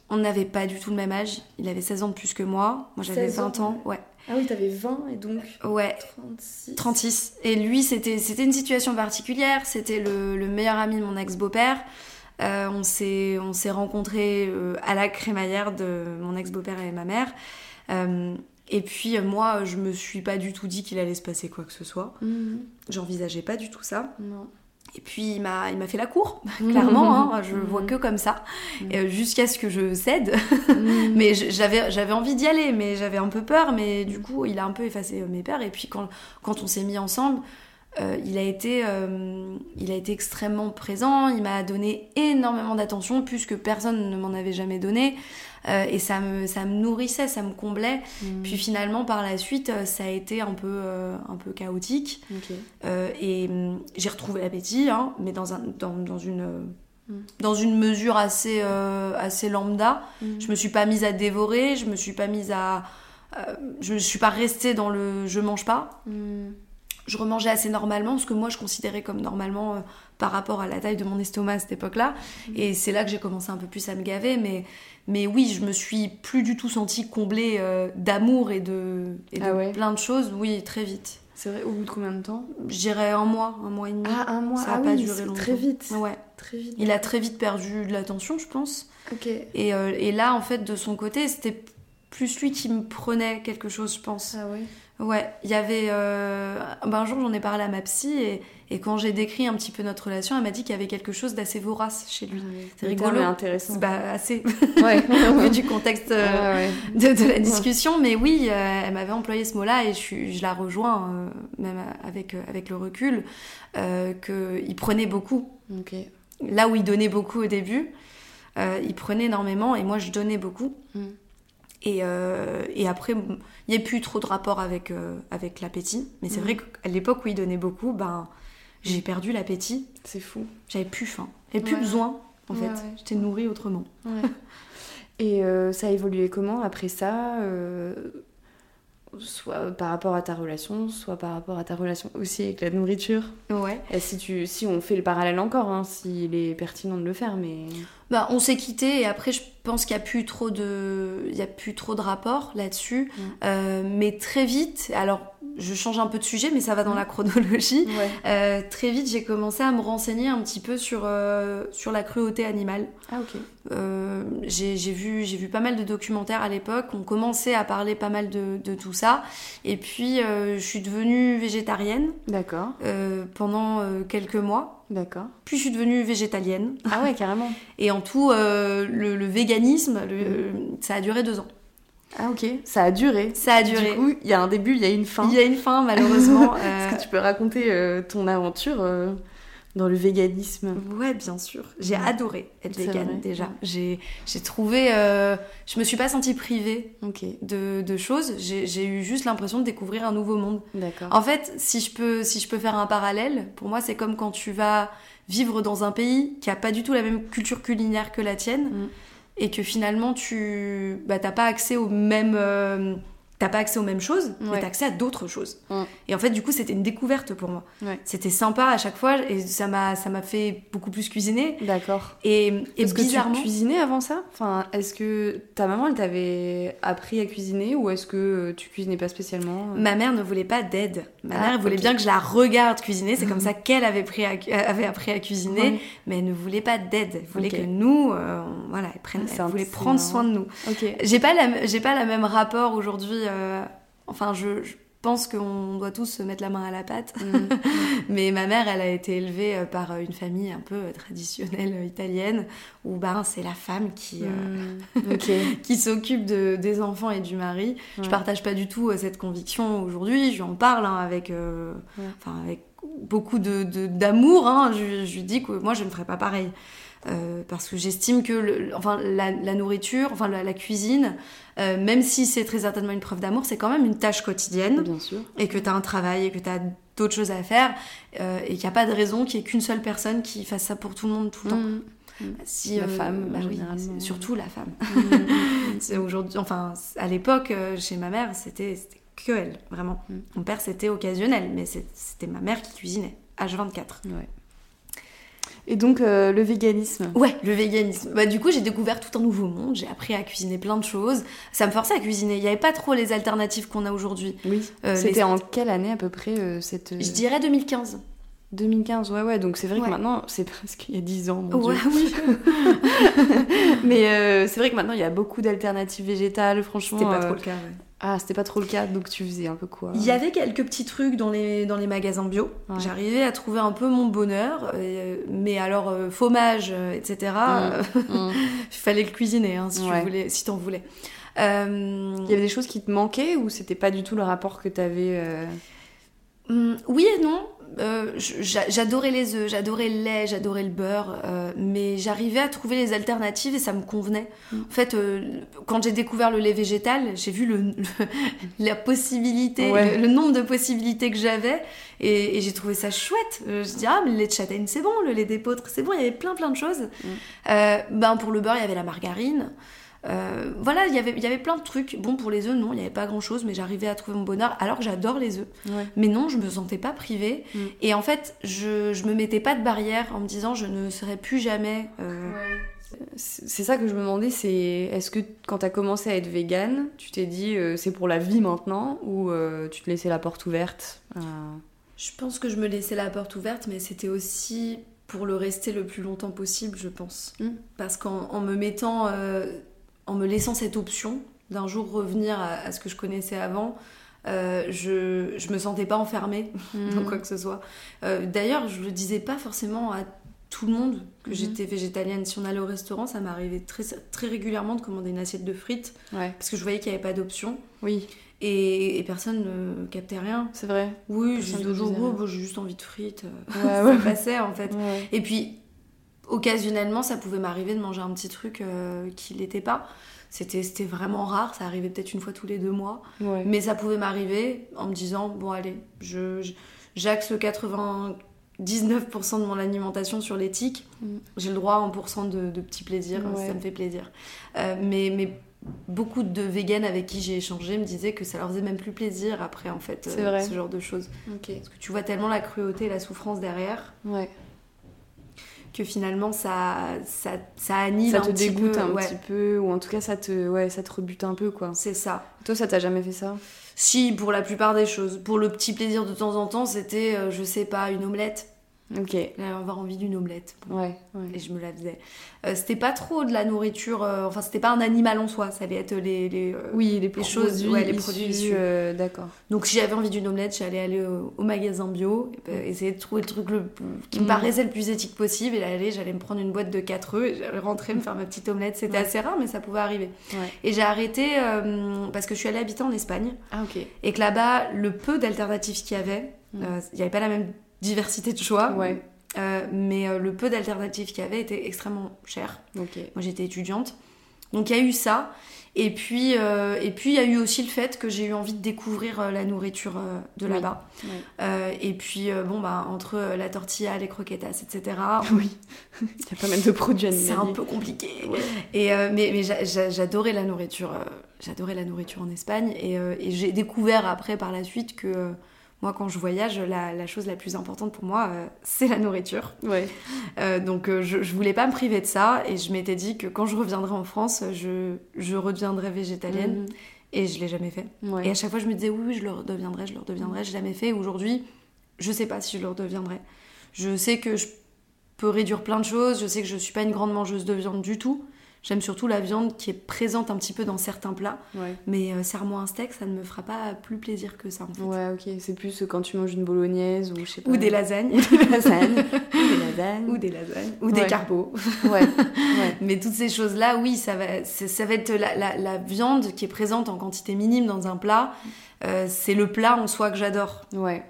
On n'avait pas du tout le même âge. Il avait 16 ans de plus que moi. Moi, j'avais 16 ans, 20 ans. Ouais. Ah oui, t'avais 20 et donc Ouais. 36. 36. Et lui, c'était, c'était une situation particulière. C'était le, le meilleur ami de mon ex-beau-père. Euh, on s'est, on s'est rencontrés euh, à la crémaillère de mon ex-beau-père et ma mère. Euh, et puis, moi, je me suis pas du tout dit qu'il allait se passer quoi que ce soit. Mhm. J'envisageais pas du tout ça. Non. Et puis il m'a, il m'a fait la cour, *laughs* clairement, hein, je Mhm. vois que comme ça, Mhm. euh, jusqu'à ce que je cède. *laughs* Mais j'avais, j'avais envie d'y aller, mais j'avais un peu peur, mais du coup il a un peu effacé euh, mes peurs. Et puis quand, quand on s'est mis ensemble, euh, il, a été, euh, il a été extrêmement présent, il m'a donné énormément d'attention, plus que personne ne m'en avait jamais donné. Euh, et ça me, ça me nourrissait, ça me comblait. Mhm. Puis finalement par la suite, euh, ça a été un peu, euh, un peu chaotique. Et hum, j'ai retrouvé l'appétit, hein, mais dans, un, dans, dans, une, Mm. dans une mesure assez, euh, assez lambda. Mhm. Je me suis pas mise à dévorer, je me suis pas mise à. euh, je ne suis pas restée dans le je mange pas. Je remangeais assez normalement, ce que moi je considérais comme normalement euh, par rapport à la taille de mon estomac à cette époque-là. Mm. Et c'est là que j'ai commencé un peu plus à me gaver. Mais, mais oui, je me suis plus du tout sentie comblée euh, d'amour et de, et de Ah ouais. plein de choses, oui, très vite. C'est vrai, au bout de combien de temps? Je dirais un mois, un mois et demi. Ah, un mois. Ça a ah pas oui, duré longtemps. Très vite. Ouais. Très vite. Il a très vite perdu de l'attention, je pense. Ok. Et, euh, et là, en fait, de son côté, c'était plus lui qui me prenait quelque chose, je pense. Ah ouais. Ouais, il y avait. euh, ben, un jour, j'en ai parlé à ma psy, et, et quand j'ai décrit un petit peu notre relation, elle m'a dit qu'il y avait quelque chose d'assez vorace chez lui. C'est rigolo. intéressant. Bah, assez, Ouais. *laughs* vu du contexte euh, Ouais, ouais. de, de la discussion, mais oui, euh, elle m'avait employé ce mot-là et je, la rejoins, euh, même avec, avec le recul, qu'il prenait beaucoup. Là où il donnait beaucoup au début, il prenait énormément et moi je donnais beaucoup. Mm. Et, euh, et après, bon, il n'y a plus trop de rapport avec, euh, avec l'appétit. Mais c'est Mm. vrai qu'à l'époque où il donnait beaucoup, ben, j'ai perdu l'appétit. C'est fou. J'avais plus faim. J'avais plus Ouais. besoin, en Ouais, fait. ouais. J'étais nourrie autrement. Et euh, ça a évolué comment après ça Soit par rapport à ta relation, soit par rapport à ta relation aussi avec la nourriture. Ouais. Et si, tu, si on fait le parallèle encore, hein, s'il est pertinent de le faire, mais. Bah, on s'est quitté et après, je pense qu'il n'y a plus trop de, il y a plus trop de rapport là-dessus. Mm. Euh, mais très vite, alors je change un peu de sujet, mais ça va dans la chronologie. Ouais. Euh, très vite, j'ai commencé à me renseigner un petit peu sur, euh, sur la cruauté animale. Ah, ok. Euh, j'ai vu, pas mal de documentaires à l'époque. On commençait à parler pas mal de, de tout ça. Et puis, je suis devenue végétarienne D'accord, pendant quelques mois. d'accord. Puis, je suis devenue végétalienne. Ah, ouais, carrément. *laughs* Et en tout, le, le véganisme, le- ça a duré deux ans. Ah, ok. Ça a duré. Ça a duré. Du coup, il y a un début, il y a une fin. Il y a une fin, malheureusement. *laughs* Euh, Est-ce que tu peux raconter euh, ton aventure euh, dans le véganisme? Ouais, bien sûr. J'ai Ouais. adoré être végane déjà. ouais. J'ai j'ai trouvé. euh, je me suis pas sentie privée Ok, de, de choses. J'ai j'ai eu juste l'impression de découvrir un nouveau monde. d'accord. En fait, si je peux, si je peux faire un parallèle, pour moi, c'est comme quand tu vas vivre dans un pays qui a pas du tout la même culture culinaire que la tienne Mm. Et que finalement tu bah, t'as pas accès aux mêmes euh, t'as pas accès aux mêmes choses, mais Ouais. t'as accès à d'autres choses. Et en fait, du coup, c'était une découverte pour moi. Ouais. C'était sympa à chaque fois et ça m'a ça m'a fait beaucoup plus cuisiner. D'accord. Et, et Est-ce que tu cuisinais avant ça? Enfin, est-ce que ta maman, elle t'avait appris à cuisiner ou est-ce que euh, tu cuisinais pas spécialement? Ma mère ne voulait pas d'aide. Ma Ah, mère elle voulait bien que je la regarde cuisiner. C'est comme ça qu'elle avait, pris à- avait appris à cuisiner. Mais elle ne voulait pas d'aide. Elle voulait que nous, euh, voilà, elle, prenne, Ah, elle voulait prendre soin de nous. Ok. J'ai pas j'ai pas la même rapport aujourd'hui. Euh, enfin, je, je pense qu'on doit tous se mettre la main à la pâte. Mm. *laughs* Mais ma mère, elle a été élevée euh, par une famille un peu euh, traditionnelle italienne où ben c'est la femme qui euh, Mm. *laughs* Qui s'occupe de, des enfants et du mari. Je Ouais. partage pas du tout euh, cette conviction aujourd'hui. Je lui en parle hein, avec, euh, Ouais. avec beaucoup de, de- d'amour. hein. Je, je lui dis que moi, je ne ferais pas pareil. Euh, parce que j'estime que le- enfin, la, la nourriture, enfin la, la cuisine, euh, même si c'est très certainement une preuve d'amour, c'est quand même une tâche quotidienne Bien sûr. et que tu as un travail et que tu as d'autres choses à faire euh, et qu'il n'y a pas de raison qu'il n'y ait qu'une seule personne qui fasse ça pour tout le monde tout le temps. Mm. Si, La femme, bah oui, surtout la femme. Mm. *laughs* C'est aujourd'hui, enfin, à l'époque, euh, chez ma mère, c'était que elle, vraiment. Mon père, c'était occasionnel, mais c'était ma mère qui cuisinait, H24. Ouais. Et donc, euh, le véganisme Ouais, le véganisme. Bah, du coup, j'ai découvert tout un nouveau monde, j'ai appris à cuisiner plein de choses. Ça me forçait à cuisiner. Il n'y avait pas trop les alternatives qu'on a aujourd'hui. Oui. Euh, C'était les- en quelle année à peu près euh, cette. euh, Je dirais 2015. 2015, ouais, ouais. Donc c'est vrai Ouais. que maintenant, c'est presque il y a 10 ans, mon Ouais, Dieu. oui. *laughs* Mais c'est vrai que maintenant, il y a beaucoup d'alternatives végétales, franchement. C'était pas trop le cas, ouais. Ah, c'était pas trop le cas, donc tu faisais un peu quoi Il y avait quelques petits trucs dans les, dans les magasins bio. Ouais. J'arrivais à trouver un peu mon bonheur. euh, mais alors, euh, fromage, euh, etc., euh, Mm. *laughs* il fallait le cuisiner hein, si tu voulais, si t'en voulais. Il y avait des choses qui te manquaient ou c'était pas du tout le rapport que t'avais hum, oui et non. Euh, j'a- j'adorais les œufs, j'adorais le lait, j'adorais le beurre, euh, mais j'arrivais à trouver les alternatives et ça me convenait. Mm. En fait, euh, quand j'ai découvert le lait végétal, j'ai vu le, le- *laughs* la possibilité, Ouais. le, le nombre de possibilités que j'avais et, et j'ai trouvé ça chouette. Euh, je dis ah mais le lait de châtaigne c'est bon, le lait d'épeautre c'est bon, il y avait plein plein de choses. Mm. Euh, ben pour le beurre il y avait la margarine. Euh, voilà, il y avait- il y avait plein de trucs. Bon, pour les œufs, non, il n'y avait pas grand chose, mais j'arrivais à trouver mon bonheur, alors que j'adore les œufs. Ouais. Mais non, je me sentais pas privée. Mm. Et en fait, je, je me mettais pas de barrière en me disant je ne serai plus jamais. euh, C'est c'est ça que je me demandais, c'est est-ce que quand t'as commencé à être végane, tu t'es dit euh, c'est pour la vie maintenant ou tu te laissais la porte ouverte Je pense que je me laissais la porte ouverte, mais c'était aussi pour le rester le plus longtemps possible, je pense. Mm. Parce qu'en en me mettant, en me laissant cette option d'un jour revenir à, à ce que je connaissais avant, euh, je, je me sentais pas enfermée *laughs* dans quoi que ce soit. Euh, D'ailleurs, je le disais pas forcément à tout le monde que Mhm. j'étais végétalienne. Si on allait au restaurant, ça m'arrivait très, très régulièrement de commander une assiette de frites Ouais. parce que je voyais qu'il n'y avait pas d'option Oui, et, et personne ne captait rien. c'est vrai. Oui, te toujours, oh, bah, j'ai juste envie de frites. Ouais, *laughs* ça ouais. passait en fait. Et puis, occasionnellement, ça pouvait m'arriver de manger un petit truc euh, qui l'était pas. C'était vraiment rare, ça arrivait peut-être une fois tous les deux mois. Ouais. Mais ça pouvait m'arriver en me disant, bon allez, je, j'axe le 99% de mon alimentation sur l'éthique. Mm. J'ai le droit à 1% de, de petits plaisirs, Ouais. ça me fait plaisir. Euh, mais, mais beaucoup de véganes avec qui j'ai échangé me disaient que ça leur faisait même plus plaisir après en fait, vrai. ce genre de choses. Parce que tu vois tellement la cruauté et la souffrance derrière Ouais. Que finalement ça, ça, ça Ça un te petit dégoûte peu. un ouais. petit peu ou en tout cas ça te ouais ça te rebute un peu quoi. C'est ça. Toi ça t'a jamais fait ça? Si, pour la plupart des choses. Pour le petit plaisir de temps en temps, c'était, euh, je sais pas, une omelette. Ok. Avoir envie d'une omelette. Ouais. ouais. Et je me la faisais. Euh, c'était pas trop de la nourriture, euh, enfin, c'était pas un animal en soi, ça allait être les. les, euh, Oui, les, choses, produits ouais, les produits euh, D'accord. Donc, si j'avais envie d'une omelette, j'allais aller au, au magasin bio, essayer de trouver le truc le, qui me Mm. paraissait le plus éthique possible. Et là, aller, j'allais me prendre une boîte de 4 œufs et j'allais rentrer me faire ma petite omelette. C'était Ouais. assez rare, mais ça pouvait arriver. Et j'ai arrêté parce que je suis allée habiter en Espagne. Ah ok. Et que là-bas, le peu d'alternatives qu'il y avait, Mm. il n'y avait pas la même diversité de choix, Ouais. euh, mais euh, le peu d'alternatives qu'il y avait était extrêmement cher. Moi, j'étais étudiante. Donc, il y a eu ça. Et puis, euh, et puis, il y a eu aussi le fait que j'ai eu envie de découvrir la nourriture de là-bas. Et puis, bon, bah, entre la tortilla, les croquetas, etc., *laughs* Oui. Il y a pas mal de produits c'est un peu compliqué. Ouais. Et mais mais j'a- j'a- j'adorais la nourriture. j'adorais la nourriture en Espagne. Et, et j'ai découvert après, par la suite, que moi, quand je voyage, la, la chose la plus importante pour moi, euh, c'est la nourriture. Ouais. Euh, donc euh, je, je voulais pas me priver de ça. Et je m'étais dit que quand je reviendrai en France, je, je redeviendrai végétalienne. Et je l'ai jamais fait. Mhm. Ouais. Et à chaque fois, je me disais, oui, oui, je le redeviendrai, je le redeviendrai. J'ai jamais fait. Aujourd'hui, je sais pas si je le redeviendrai. Je sais que je peux réduire plein de choses. Je sais que je suis pas une grande mangeuse de viande du tout. J'aime surtout la viande qui est présente un petit peu dans certains plats. Ouais. Mais euh, serre-moi un steak, ça ne me fera pas plus plaisir que ça, en fait. Ouais, ok. C'est plus quand tu manges une bolognaise ou je sais pas. Ou des lasagnes. Ou des lasagnes. ou des lasagnes. *laughs* Ou des lasagnes. Ou Ouais. des carbos. Ouais. ouais. *laughs* Mais toutes ces choses-là, oui, ça va, ça va être la, la- la viande qui est présente en quantité minime dans un plat. Euh, c'est le plat en soi que j'adore. Ouais.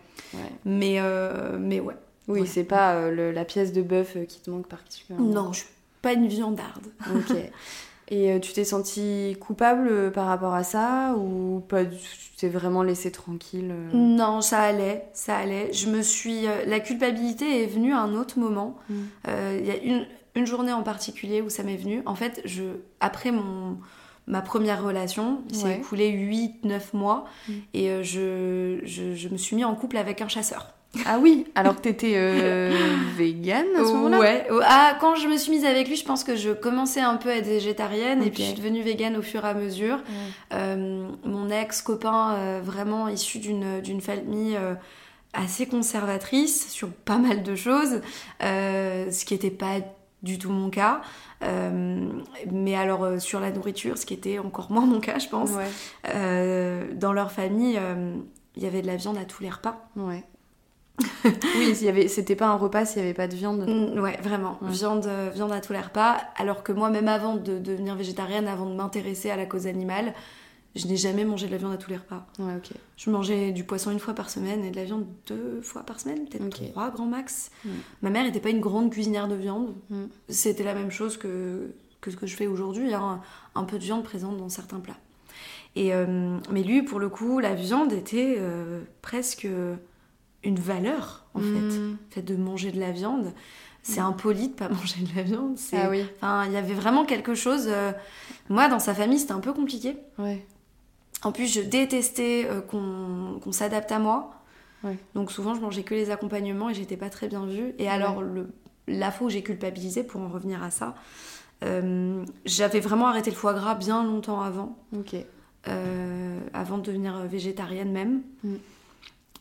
Mais, euh, mais ouais. Oui, c'est pas euh, le- la pièce de bœuf euh, qui te manque particulièrement. Non, je suis pas une viandarde. *laughs* Ok. Et euh, tu t'es sentie coupable euh, par rapport à ça ou pas Tu t'es vraiment laissé tranquille euh? Non, ça allait, ça allait. Je me suis. la culpabilité est venue à un autre moment. Mm. Euh, Il y a une, une journée en particulier où ça m'est venu. En fait, je, après mon, ma première relation. Il s'est Ouais. écoulé 8-9 mois Mm. et je, je, je me suis mis en couple avec un chasseur. Ah oui, alors que t'étais euh, vegan à ce moment-là? Ouais. Oh, Ah, quand je me suis mise avec lui, je pense que je commençais un peu à être végétarienne et puis je suis devenue végane au fur et à mesure. Euh, mon ex-copain, euh, vraiment issu d'une d'une famille euh, assez conservatrice sur pas mal de choses, ce qui n'était pas du tout mon cas. Euh, mais alors euh, sur la nourriture, ce qui était encore moins mon cas, je pense. Ouais, Euh, dans leur famille, il y avait de la viande à tous les repas. ouais. Oui, s'il y avait, c'était pas un repas s'il y avait pas de viande. Mm, ouais, vraiment. Ouais. Viande, euh, viande à tous les repas. Alors que moi, même avant de devenir végétarienne, avant de m'intéresser à la cause animale, je n'ai jamais mangé de la viande à tous les repas. Ouais, ok. Je mangeais du poisson une fois par semaine et de la viande deux fois par semaine, peut-être trois grand max. Mm. Ma mère n'était pas une grande cuisinière de viande. Mm. C'était la même chose que, que ce que je fais aujourd'hui, hein, un peu de viande présente dans certains plats. Et, euh, mais lui, pour le coup, la viande était euh, presque une valeur, en fait. Fait de manger de la viande, c'est impoli de pas *laughs* manger de la viande. c'est- Ah oui, Enfin, il y avait vraiment quelque chose. euh, Moi, dans sa famille, c'était un peu compliqué. ouais. En plus, je détestais euh, qu'on qu'on s'adapte à moi. Ouais. Donc souvent, je mangeais que les accompagnements et j'étais pas très bien vue. Et alors, le, la fois où j'ai culpabilisé, pour en revenir à ça, euh, j'avais vraiment arrêté le foie gras bien longtemps avant, euh, avant de devenir végétarienne même. Mm.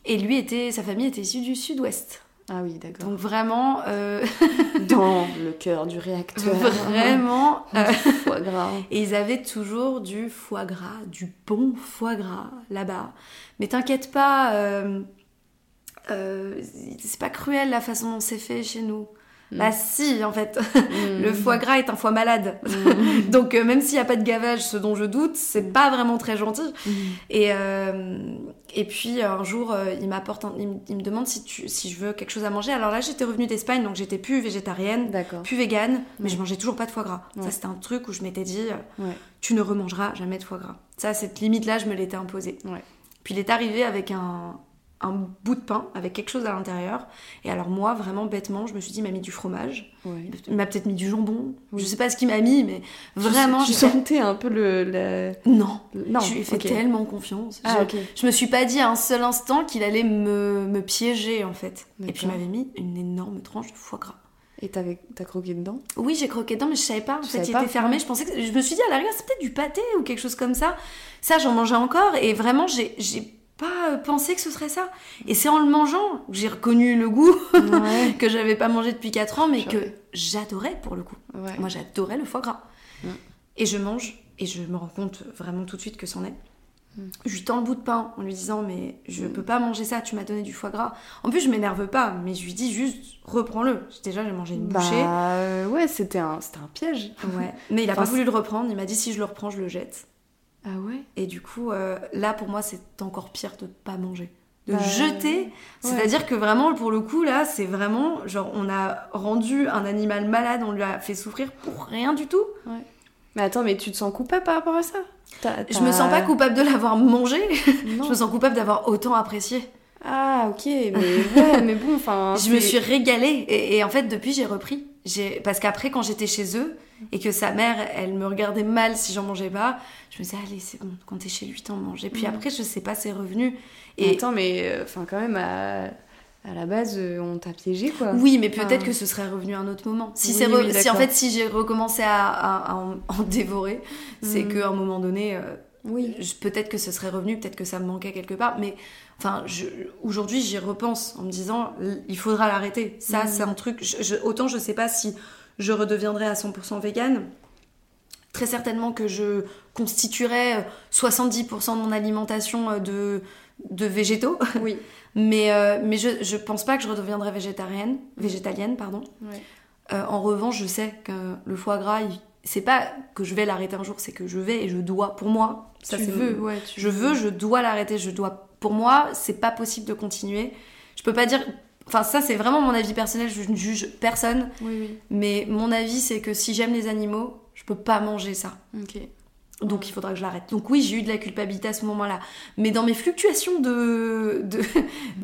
Et lui était, sa famille était issue du sud-ouest. Ah oui, d'accord. Donc vraiment, euh, *laughs* Dans le cœur du réacteur. vraiment, *laughs* euh, Foie gras. *laughs* Et ils avaient toujours du foie gras, du bon foie gras là-bas. Mais t'inquiète pas, euh, euh, c'est pas cruel la façon dont c'est fait chez nous. Mm. Bah si, en fait, Mm. le foie gras est un foie malade. Mm. *laughs* Donc euh, même s'il n'y a pas de gavage, ce dont je doute, c'est pas vraiment très gentil. Et, euh, et puis un jour, euh, il m'apporte, un- il, me- il me demande si, tu, si je veux quelque chose à manger. Alors là, j'étais revenue d'Espagne, donc j'étais plus végétarienne, plus végane, mais je mangeais toujours pas de foie gras. Ça, c'était un truc où je m'étais dit, Ouais. tu ne remangeras jamais de foie gras. Ça, cette limite-là, je me l'étais imposée. Ouais. Puis il est arrivé avec un, un bout de pain, avec quelque chose à l'intérieur. Et alors moi, vraiment bêtement, je me suis dit, il m'a mis du fromage. Il m'a peut-être mis du jambon. Oui. Je sais pas ce qu'il m'a mis, mais vraiment, tu sentais un peu le. le- Non. Non. je lui ai fait tellement confiance. Ah, je, ok. je me suis pas dit à un seul instant qu'il allait me, me piéger, en fait. Et puis il m'avait mis une énorme tranche de foie gras. Et t'as croqué dedans? Oui, j'ai croqué dedans, mais je savais pas. En fait, il pas était fermé. Je pensais que je me suis dit à la rigueur, c'est peut-être du pâté ou quelque chose comme ça. Ça, j'en mangeais encore et vraiment, j'ai pas euh, pensé que ce serait ça. Et c'est en le mangeant que j'ai reconnu le goût Ouais. *laughs* que j'avais pas mangé depuis 4 ans, mais que j'adorais pour le coup. Ouais. Moi, j'adorais le foie gras. Mm. Et je mange et je me rends compte vraiment tout de suite que c'en est. Mm. Je lui tends le bout de pain en lui disant mais je Mm. peux pas manger ça, tu m'as donné du foie gras. En plus je m'énerve pas, mais je lui dis juste reprends-le. Déjà j'ai mangé une Bah bouchée. euh, ouais, c'était un, c'était un piège. Ouais. Mais il a Enfin, pas voulu le reprendre. Il m'a dit si je le reprends, je le jette. Ah ouais? Et du coup, euh, là pour moi, c'est encore pire de pas manger. De Bah, jeter. C'est-à-dire que vraiment, pour le coup, là, c'est vraiment genre on a rendu un animal malade, on lui a fait souffrir pour rien du tout. Mais attends, mais tu te sens coupable par rapport à ça? Je me sens pas coupable de l'avoir mangé. Non. Je me sens coupable d'avoir autant apprécié. Ah ok, mais ouais, *laughs* mais bon, enfin. je me suis régalée. Et, et en fait, depuis, j'ai repris. J'ai... Parce qu'après, quand j'étais chez eux, et que sa mère, elle me regardait mal si j'en mangeais pas, je me disais, allez, c'est bon, quand t'es chez lui, t'en manges. Et puis Mhm. après, je sais pas, c'est revenu. Et attends, mais euh, enfin quand même à, à la base, euh, on t'a piégé quoi. oui, mais peut-être Enfin, que ce serait revenu à un autre moment. Si, Oui, c'est re- oui, si en fait, si j'ai recommencé à, à- à en, *laughs* en dévorer, c'est Mhm. qu'à un moment donné, euh, Oui. peut-être que ce serait revenu, peut-être que ça me manquait quelque part, mais enfin, aujourd'hui j'y repense en me disant, il faudra l'arrêter. Ça, Mhm. c'est un truc. je- je- autant je sais pas si je redeviendrai à 100% végane. Très certainement que je constituerais euh, 70% de mon alimentation euh, de, de végétaux, *laughs* Oui. mais, euh, mais je, je pense pas que je redeviendrai végétarienne, végétalienne, pardon. Euh, en revanche, je sais que le foie gras, il- c'est pas que je vais l'arrêter un jour, c'est que je vais et je dois. Pour moi, ça tu c'est veux, ouais. Tu je veux, je dois l'arrêter, je dois. Pour moi, c'est pas possible de continuer. Je peux pas dire. Enfin, ça, c'est vraiment mon avis personnel, je ne juge personne. Oui, oui. Mais mon avis, c'est que si j'aime les animaux, je peux pas manger ça. Ok. Donc il faudra que je l'arrête. Donc oui, j'ai eu de la culpabilité à ce moment-là. Mais dans mes fluctuations de, de,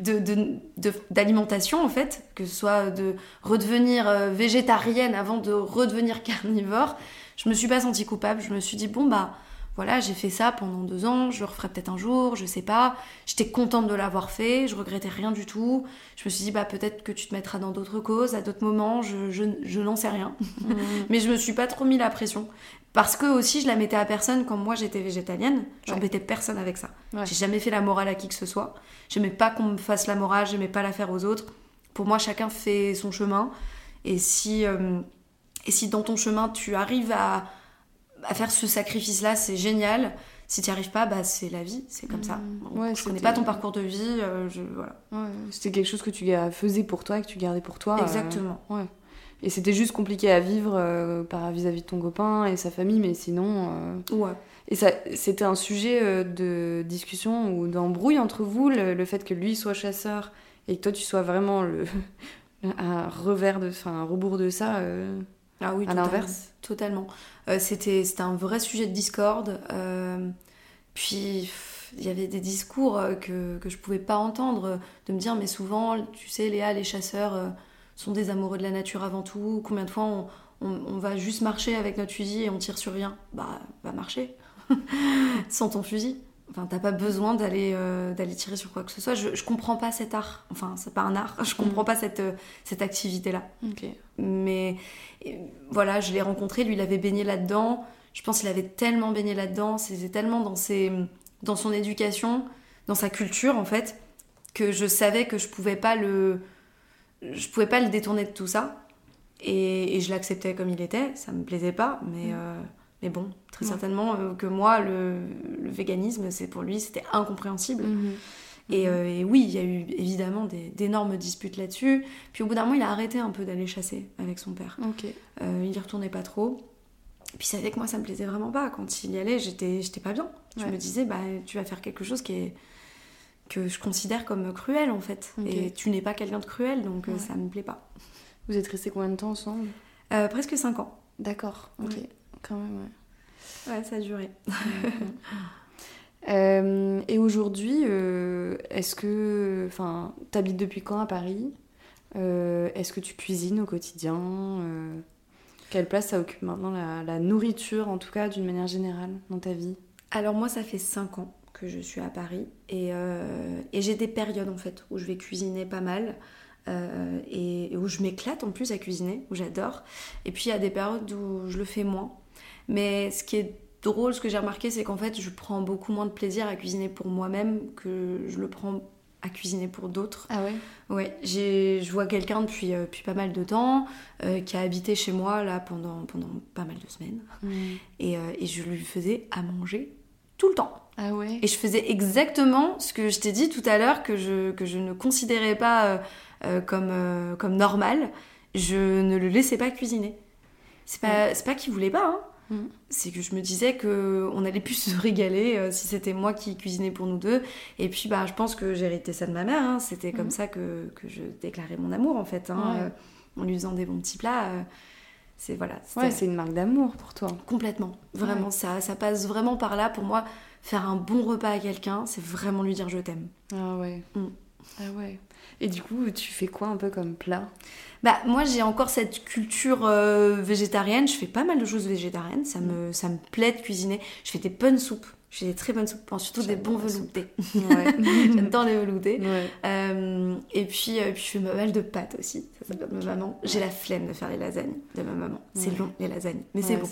de- de- de- d'alimentation, en fait, que ce soit de redevenir euh, végétarienne avant de redevenir *laughs* carnivore, je me suis pas sentie coupable. Je me suis dit, bon, bah, voilà, j'ai fait ça pendant deux ans, je le referai peut-être un jour, je sais pas. J'étais contente de l'avoir fait, je regrettais rien du tout. Je me suis dit, bah peut-être que tu te mettras dans d'autres causes, à d'autres moments, je, je, je n'en sais rien. Mhm. *laughs* Mais je me suis pas trop mis la pression. Parce que aussi, je la mettais à personne quand moi j'étais végétalienne. J'embêtais personne avec ça. Ouais. J'ai jamais fait la morale à qui que ce soit. J'aimais pas qu'on me fasse la morale, j'aimais pas la faire aux autres. Pour moi, chacun fait son chemin. Et si, euh, et si dans ton chemin, tu arrives à, à faire ce sacrifice-là, c'est génial. Si tu n'y arrives pas, bah, c'est la vie, c'est comme ça. Mmh. Ouais, je connais pas ton parcours de vie, euh, je, voilà. Ouais, C'était quelque chose que tu faisais pour toi et que tu gardais pour toi. euh, Exactement. ouais. Et c'était juste compliqué à vivre euh, par vis-à-vis de ton copain et sa famille, mais sinon. Ouais. Et ça, c'était un sujet de discussion ou d'embrouille entre vous, le, le fait que lui soit chasseur et que toi tu sois vraiment le *laughs* un revers de, enfin un rebours de ça. euh, Ah oui, À l'inverse Totalement. Euh, c'était, un vrai sujet de discorde. euh, puis, il y avait des discours euh, que, que je pouvais pas entendre. De me dire, mais souvent, tu sais, Léa, les chasseurs sont des amoureux de la nature avant tout. Combien de fois on, on- on va juste marcher avec notre fusil et on tire sur rien? Bah, va marcher. *laughs* Sans ton fusil. Enfin, t'as pas besoin d'aller euh, d'aller tirer sur quoi que ce soit. Je, je comprends pas cet art. Enfin, c'est pas un art. *laughs* Je comprends pas cette, euh, cette activité-là mais et, voilà, je l'ai rencontré, lui il avait baigné là-dedans. Je pense qu'il avait tellement baigné là-dedans, c'était tellement dans ses dans son éducation, dans sa culture en fait, que je savais que je pouvais pas le je pouvais pas le détourner de tout ça et, et je l'acceptais comme il était, ça me plaisait pas mais Mm. euh, mais bon, très Ouais. certainement euh, que moi le, le véganisme, c'est pour lui, c'était incompréhensible. Mhm. Et, euh, et oui, il y a eu évidemment d'énormes disputes là-dessus. Puis au bout d'un moment, il a arrêté un peu d'aller chasser avec son père. Euh, il y retournait pas trop. Puis savait que moi, ça me plaisait vraiment pas. Quand il y allait, j'étais pas bien. Je Ouais. me disais, bah, tu vas faire quelque chose qui est que je considère comme cruel en fait. Et tu n'es pas quelqu'un de cruel, donc Ouais. ça me plaît pas. Vous êtes restés combien de temps ensemble? Euh, presque 5 ans. D'accord. Ok. Ouais. Quand même. Ouais. Ouais, ça a duré. *laughs* Euh, et aujourd'hui, euh, est-ce que, enfin, t'habites depuis quand à Paris? Euh, Est-ce que tu cuisines au quotidien? Quelle place ça occupe maintenant la, la nourriture, en tout cas, d'une manière générale, dans ta vie? Alors moi, ça fait 5 ans que je suis à Paris et, et j'ai des périodes en fait où je vais cuisiner pas mal et, et où je m'éclate en plus à cuisiner, où j'adore. Et puis il y a des périodes où je le fais moins. Mais ce qui est drôle, ce que j'ai remarqué, c'est qu'en fait, je prends beaucoup moins de plaisir à cuisiner pour moi-même que je le prends à cuisiner pour d'autres. Ah ouais? Ouais, j'ai, je vois quelqu'un depuis, euh, depuis pas mal de temps euh, qui a habité chez moi là pendant, pendant pas mal de semaines et, euh, et je lui faisais à manger tout le temps. Ah ouais? Et je faisais exactement ce que je t'ai dit tout à l'heure que je, que je ne considérais pas comme, comme normal. Je ne le laissais pas cuisiner. C'est pas, c'est pas qu'il voulait pas, hein. Mhm. C'est que je me disais que on allait plus *laughs* se régaler euh, si c'était moi qui cuisinais pour nous deux. Et puis bah, je pense que j'ai hérité ça de ma mère. hein. C'était comme Mhm. ça que, que je déclarais mon amour en fait. hein. Ouais. Euh, en lui faisant des bons petits plats. euh, c'est voilà. Ouais, c'est une marque d'amour pour toi. Complètement, vraiment, Ouais. ça, ça passe vraiment par là. Pour moi, faire un bon repas à quelqu'un, c'est vraiment lui dire je t'aime. Ah ouais. Mm. Ah ouais. Et du coup, tu fais quoi un peu comme plat? Bah, moi, j'ai encore cette culture euh, végétarienne. Je fais pas mal de choses végétariennes. Ça me, ça me plaît de cuisiner. Je fais des bonnes soupes. Je fais des très bonnes soupes. Surtout des bons veloutés. *laughs* Ouais. *laughs* J'adore les veloutés. ouais. Euh, et puis, euh, puis, je fais pas mal de pâtes aussi. Ça s'appelle ma maman. J'ai la flemme de faire les lasagnes de ma maman. C'est Ouais. long, les lasagnes. Mais c'est bon.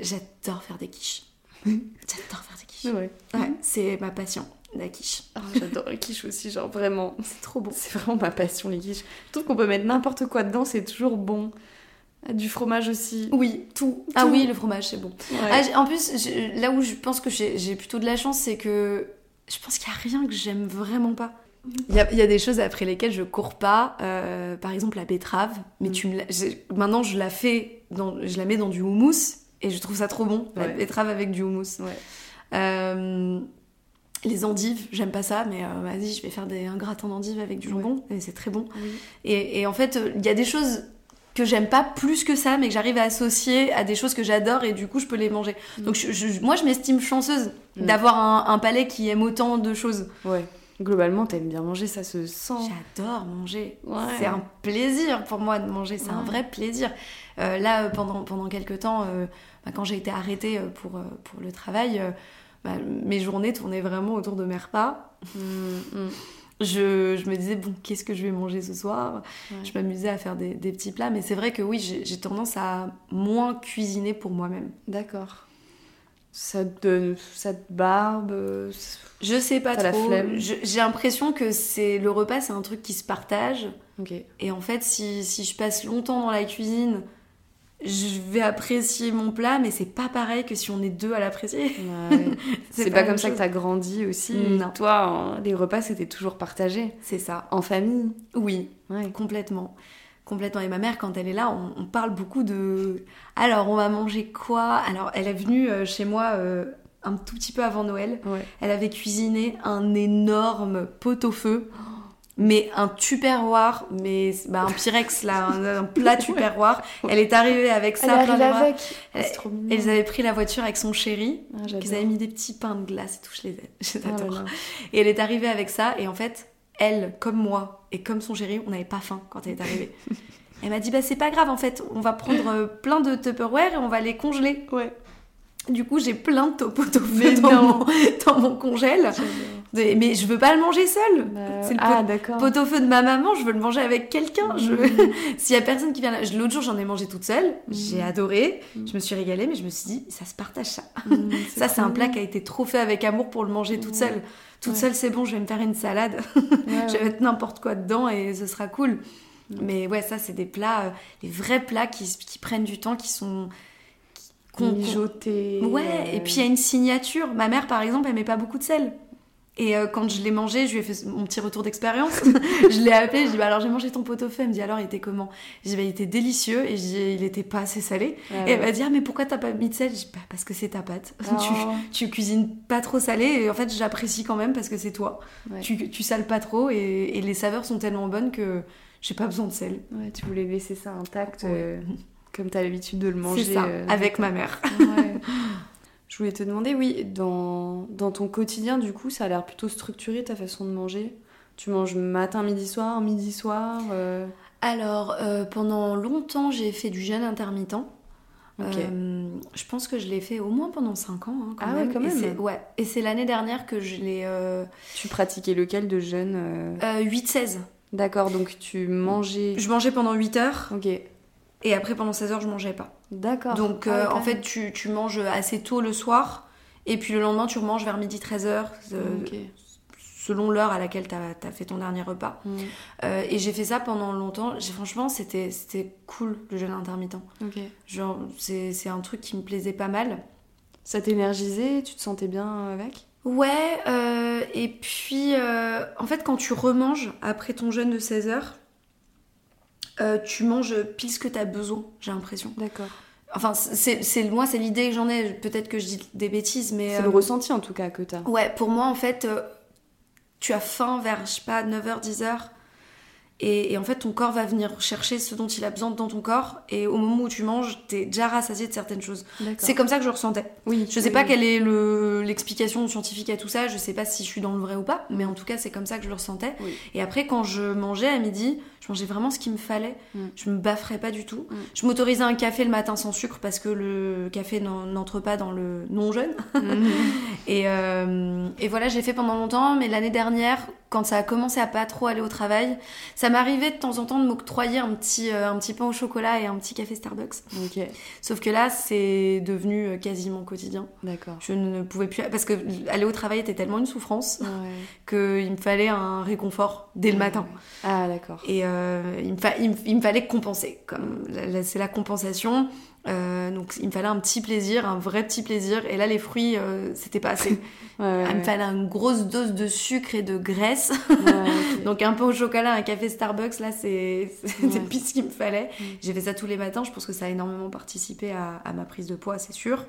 J'adore faire des quiches. *laughs* J'adore faire des quiches. Ouais, c'est ma passion, la quiche. Ah, J'adore les quiches aussi, genre vraiment. C'est trop bon. C'est vraiment ma passion, les quiches. Je trouve qu'on peut mettre n'importe quoi dedans, c'est toujours bon. Ah, Du fromage aussi. Oui, tout. Ah Tout. oui, le fromage, c'est bon. Ouais. Ah, en plus, là où je pense que j'ai plutôt de la chance, c'est que je pense qu'il n'y a rien que j'aime vraiment pas. Il y, a, il y a des choses après lesquelles je cours pas, euh, par exemple la betterave, mais Mm. tu me la- maintenant je la fais, dans, je la mets dans du houmous et je trouve ça trop bon, la betterave avec du houmous. Ouais. Euh, les endives, j'aime pas ça, mais euh, vas-y, je vais faire des, un gratin d'endives avec du Ouais. jambon et c'est très bon. Oui. Et, et en fait, euh, il y a des choses que j'aime pas plus que ça, mais que j'arrive à associer à des choses que j'adore et du coup je peux les manger. Mm. Donc je- je- moi je m'estime chanceuse Mm. d'avoir un, un palais qui aime autant de choses. Ouais. Globalement, t'aimes bien manger, ça se sent. J'adore manger. Ouais. C'est un plaisir pour moi de manger, c'est un vrai plaisir. Euh, là, pendant, pendant quelques temps, euh, bah, quand j'ai été arrêtée pour, pour le travail, bah, mes journées tournaient vraiment autour de mes repas. Mm, mm. Je, je me disais, bon, qu'est-ce que je vais manger ce soir? Ouais. Je m'amusais à faire des, des petits plats, mais c'est vrai que oui, j'ai tendance à moins cuisiner pour moi-même. D'accord. Ça te donne. Ça te barbe? Je sais pas T'as la trop. flemme? J'ai l'impression que c'est le repas, c'est un truc qui se partage. Et en fait, si, si je passe longtemps dans la cuisine, je vais apprécier mon plat, mais c'est pas pareil que si on est deux à l'apprécier. Ouais. *laughs* c'est pas comme ça que t'as grandi aussi. Toi, hein, les repas, c'était toujours partagé. C'est ça. En famille. Oui, Ouais. complètement. Complètement. Et ma mère, quand elle est là, on, on parle beaucoup de. Alors, on va manger quoi? Alors, elle est venue euh, chez moi euh, un tout petit peu avant Noël. Elle avait cuisiné un énorme pot-au-feu. Mais un tupperware, mais bah, un pyrex là, un, un plat *laughs* tupperware. Elle est arrivée avec ça. Elle avec. Elle- C'est trop. Elles avaient pris la voiture avec son chéri. Ah, j'adore. Ils avaient mis des petits pains de glace et tout, je les *laughs* les Oh. Et elle est arrivée avec ça, et en fait, elle, comme moi, et comme son chéri, on n'avait pas faim quand elle est arrivée. *laughs* elle m'a dit, bah c'est pas grave, en fait, on va prendre euh, plein de Tupperware et on va les congeler. Ouais. Du coup, j'ai plein de topo Mais dans dans mon congèle. Mais je veux pas le manger seul. Bah, C'est le ah, d'accord. Pot au feu de ma maman, je veux le manger avec quelqu'un. Je... Mhm. *laughs* S'il y a personne qui vient là. L'autre jour, j'en ai mangé toute seule. J'ai Mhm. adoré. Mhm. Je me suis régalée, mais je me suis dit, ça se partage ça. Mm, Ça, c'est un plat qui a été trop fait avec amour pour le manger toute seule. Toute Ouais. seule, c'est bon, je vais me faire une salade. *laughs* Ouais, je vais mettre n'importe quoi dedans et ce sera cool. Mais ouais, ça, c'est des plats, euh, des vrais plats qui, qui prennent du temps, qui sont. Mijoté. Ouais, euh, et puis il y a une signature. Ma mère, par exemple, elle met pas beaucoup de sel. Et euh, quand je l'ai mangé, je lui ai fait mon petit retour d'expérience. *laughs* je l'ai appelé, je dis bah alors j'ai mangé ton pot-au-feu. Elle me dit alors il était comment? Je dis bah il était délicieux et je dis il était pas assez salé. Ah Et elle ouais. m'a dit ah mais pourquoi t'as pas mis de sel? Je dis bah parce que c'est ta pâte. *laughs* Oh. tu, tu cuisines pas trop salé et en fait j'apprécie quand même parce que c'est toi. Ouais. Tu, tu sales pas trop et, et les saveurs sont tellement bonnes que j'ai pas besoin de sel. Ouais, tu voulais laisser ça intact, euh, comme t'as l'habitude de le manger. Ça, euh, avec ma mère. Ouais. *laughs* Je voulais te demander, oui, dans, dans ton quotidien, du coup, ça a l'air plutôt structuré ta façon de manger. Tu manges matin, midi, soir, midi, soir. euh, Alors euh, pendant longtemps j'ai fait du jeûne intermittent. Ok. Euh, je pense que je l'ai fait au moins pendant 5 ans. hein, quand Ah ouais, même. quand Et même. c'est- ouais. Et c'est l'année dernière que je l'ai. Tu pratiquais lequel de jeûne euh, euh, 8-16. D'accord, donc tu mangeais. Je mangeais pendant 8 heures Ok. Et après pendant 16 heures je mangeais pas. D'accord. Donc Ah euh, en fait tu, tu manges assez tôt le soir et puis le lendemain tu remanges vers midi 13h Ok. selon l'heure à laquelle tu as, fait ton dernier repas. Mm. Euh, et j'ai fait ça pendant longtemps. J'ai- Franchement c'était c'était cool le jeûne intermittent. Ok. Genre c'est c'est un truc qui me plaisait pas mal. Ça t'énergisait? Tu te sentais bien avec? Ouais, euh, et puis euh, en fait, quand tu remanges après ton jeûne de 16 heures, euh, tu manges pile ce que tu as besoin, j'ai l'impression. D'accord. Enfin, c'est moi, c'est l'idée que j'en ai. Peut-être que je dis des bêtises, mais. C'est euh, le ressenti en tout cas que t'as. Ouais, pour moi, en fait, euh, tu as faim vers, je sais pas, 9h, 10h. Et, et en fait, ton corps va venir chercher ce dont il a besoin dans ton corps. Et au moment où tu manges, t'es déjà rassasié de certaines choses. C'est comme ça que je le ressentais. Oui. Je sais oui, pas quelle est le- l'explication scientifique à tout ça, je sais pas si je suis dans le vrai ou pas, mais en tout cas c'est comme ça que je le ressentais. Oui. Et après quand je mangeais à midi, je mangeais vraiment ce qu'il me fallait, Mm. je me bafferais pas du tout. Mm. Je m'autorisais un café le matin sans sucre parce que le café n'en- n'entre pas dans le non-jeûne. Mhm. *laughs* Et, euh, et voilà, j'ai fait pendant longtemps, mais l'année dernière, quand ça a commencé à pas trop aller au travail, ça m'arrivait de temps en temps de m'octroyer un petit, euh, un petit pain au chocolat et un petit café Starbucks. Sauf que là, c'est devenu euh, quasiment quotidien. D'accord. Je ne pouvais plus. Parce que aller au travail était tellement une souffrance Ouais. *laughs* qu'il me fallait un réconfort dès le matin. Ah d'accord. Et euh, il, me fa- il me- il me fallait compenser. Comme c'est la compensation. Euh, donc il me fallait un petit plaisir, un vrai petit plaisir. Et là, les fruits, euh, c'était pas assez. *laughs* Ouais, ouais, Il me fallait une grosse dose de sucre et de graisse. *laughs* Donc un peu au chocolat, un café Starbucks, là, c'est c'était pile ce qu'il me fallait. Mm. J'ai fait ça tous les matins. Je pense que ça a énormément participé à, à ma prise de poids, c'est sûr.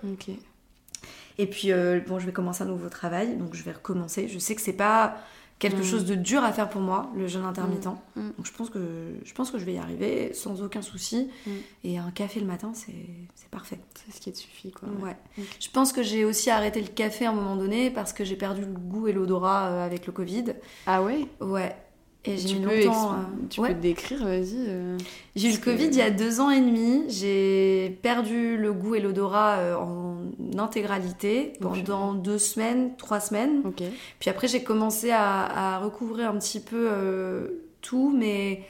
Et puis, euh, bon, je vais commencer un nouveau travail, donc je vais recommencer. Je sais que c'est pas quelque Mm. chose de dur à faire pour moi, le jeûne intermittent. Mm. Donc je pense que je pense que je vais y arriver sans aucun souci. Mm. Et un café le matin, c'est parfait. C'est ce qui te suffit, quoi. Ouais. Je pense que j'ai aussi arrêté le café à un moment donné parce que j'ai perdu le goût et l'odorat euh, avec le Covid. Ah ouais? Ouais. Et j'ai peux longtemps. euh, Tu ouais. peux te décrire, vas-y. euh. J'ai eu le Covid il y a deux ans et demi. J'ai perdu le goût et l'odorat euh, en intégralité pendant deux semaines, trois semaines. Puis après, j'ai commencé à, à recouvrir un petit peu euh, tout, mais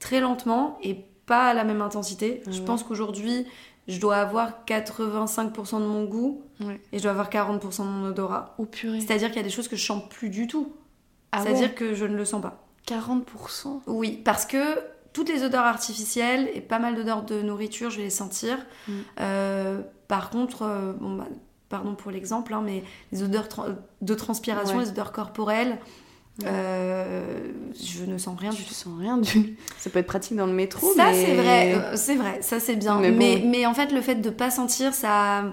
très lentement et pas à la même intensité. Ah je pense qu'aujourd'hui, je dois avoir 85% de mon goût Ouais. et je dois avoir 40% de mon odorat. Oh purée. C'est-à-dire qu'il y a des choses que je sens plus du tout. Ah C'est-à-dire que je ne le sens pas. 40% Oui, parce que toutes les odeurs artificielles et pas mal d'odeurs de nourriture, je vais les sentir. Mm. Euh, par contre, euh, bon, bah, pardon pour l'exemple, hein, mais les odeurs tra- de transpiration, Ouais. les odeurs corporelles, euh, je ne sens rien du Tu tout. sens rien du. Ça peut être pratique dans le métro. Ça, mais- c'est vrai, euh, c'est vrai, ça c'est bien. Mais Mais, bon. mais, en fait, le fait de pas sentir, ça,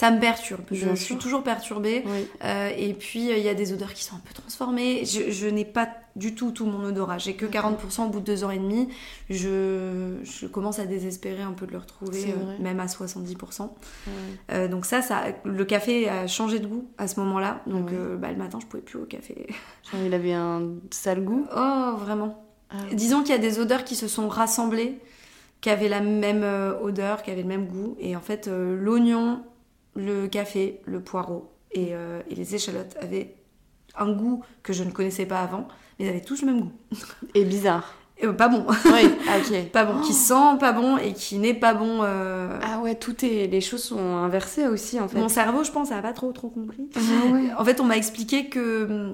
ça me perturbe. Je, suis toujours perturbée. Oui. Euh, et puis, euh, il y a des odeurs qui sont un peu transformées. Je, je n'ai pas du tout tout mon odorat. J'ai que 40% au bout de deux ans et demi. Je, je commence à désespérer un peu de le retrouver, euh, même à 70%. Ouais. Euh, donc ça, ça, le café a changé de goût à ce moment-là. Donc Ouais. euh, bah, le matin, je pouvais plus au café. *laughs* Genre, il avait un sale goût. Oh, vraiment. Ah. Disons qu'il y a des odeurs qui se sont rassemblées, qui avaient la même odeur, qui avaient le même goût. Et en fait, l'oignon, le café, le poireau et, euh, et les échalotes avaient un goût que je ne connaissais pas avant, mais ils avaient tous le même goût. *laughs* Et bizarre. Et, euh, pas bon. Oui, *laughs* ah, ok. pas bon. Qui sent pas bon et qui n'est pas bon. euh, Ah ouais, tout est. Les choses sont inversées aussi en fait. Mon cerveau, je pense, a pas trop trop compris. Ah ouais. En fait, on m'a expliqué que euh,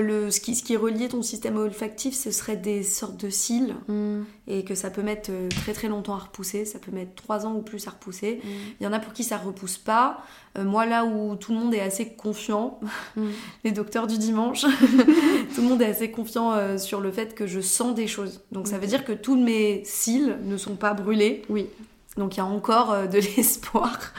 le, ce, qui, ce qui reliait ton système olfactif, ce serait des sortes de cils Mm, et que ça peut mettre euh, très très longtemps à repousser. Ça peut mettre 3 ans ou plus à repousser. mm, Il y en a pour qui ça repousse pas. Euh, moi, là où tout le monde est assez confiant, mm. *laughs* les docteurs du dimanche, *laughs* tout le monde est assez confiant euh, sur le fait que je sens des choses. Donc ça veut dire que tous mes cils ne sont pas brûlés. Oui. Donc il y a encore euh, de *laughs* l'espoir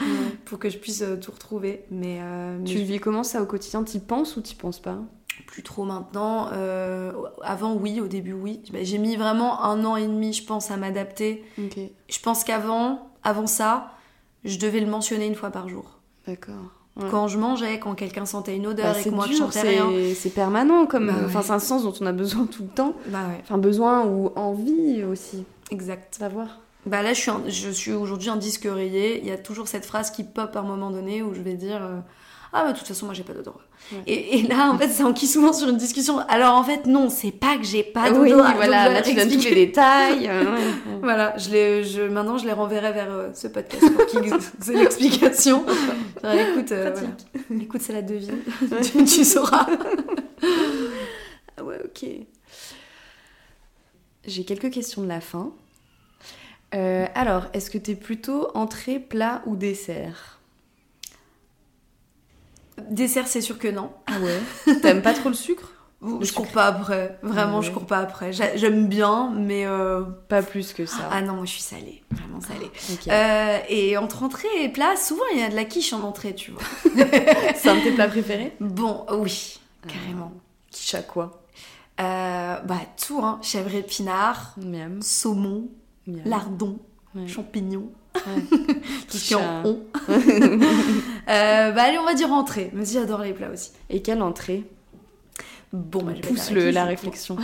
pour que je puisse euh, tout retrouver. Mais, euh, mais Tu vis comment ça au quotidien? T'y penses ou t'y penses pas? Plus trop maintenant. Euh, avant, oui, au début, oui. J'ai mis vraiment un an et demi, je pense, à m'adapter. Je pense qu'avant, avant ça, je devais le mentionner une fois par jour. d'accord. Ouais. Quand je mangeais, quand quelqu'un sentait une odeur Bah, et c'est que moi je dur, sentais rien. c'est permanent comme. Bah ouais. Enfin, c'est un sens dont on a besoin tout le temps. Bah ouais, Enfin, besoin ou envie aussi. exact. Savoir. Bah là, je suis, un- je suis aujourd'hui un disque rayé. Il y a toujours cette phrase qui pop à un moment donné où je vais dire euh, Ah, bah de toute façon, moi j'ai pas d'odorat. Ouais. Et, et là, en fait, ça enquille souvent sur une discussion. Alors en fait, non, c'est pas que j'ai pas oui, d'odorat. donc voilà, là tu donnes tous les détails. euh, ouais, *laughs* ouais. Voilà, je les, je, maintenant je les renverrai vers euh, ce podcast pour qu'ils *laughs* aient l'explication. Écoute, euh, voilà. écoute, c'est la devine, *laughs* tu, tu sauras. Ah ouais, ok. J'ai quelques questions de la fin. Euh, alors, est-ce que t'es plutôt entrée, plat ou dessert? Dessert, c'est sûr que non. Ah ouais *laughs* T'aimes pas trop le sucre? Je cours pas après, vraiment, Ah je cours pas après. J'a- J'aime bien, mais euh, Pas plus que ça. ah non, moi je suis salée, vraiment salée. *gasps* Euh, et entre entrée et plat, souvent il y a de la quiche en entrée, tu vois. *laughs* C'est un de tes plats préférés? Bon, oui, carrément. Quiche à quoi? Euh, bah tout, hein. chèvre et pinard, Miam. saumon, Miam. lardon, Ouais. champignons. Ouais. *laughs* Qui on. *laughs* Euh, bah allez, on va dire entrée. Mais j'adore les plats aussi. Et quelle entrée? Bon, bah, je Pousse le, la réflexion.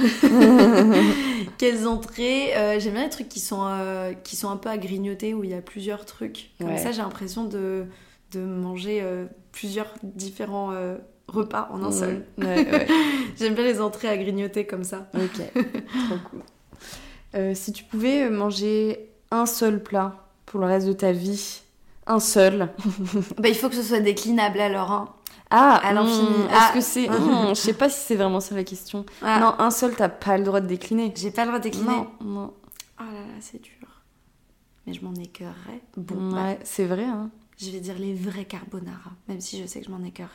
*laughs* Quelles entrées? Euh, J'aime bien les trucs qui sont, euh, qui sont un peu à grignoter, où il y a plusieurs trucs. Comme Ouais. ça, j'ai l'impression de, de manger euh, plusieurs différents repas en un seul. Ouais. J'aime bien les entrées à grignoter comme ça. Ok, trop cool. Si tu pouvais manger un seul plat pour le reste de ta vie, un seul. *laughs* Bah, il faut que ce soit déclinable alors. Hein. Ah, À l'infini. hmm, Ah. Est-ce que c'est. *laughs* hmm, je sais pas si c'est vraiment ça la question. Ah, Non, un seul, t'as pas le droit de décliner. J'ai pas le droit de décliner. Non, non. Oh là là, c'est dur. Mais je m'en écœurerais. Bon, bah, Ouais, c'est vrai, hein. je vais dire les vrais carbonara, même si je sais que je m'en écœurerais.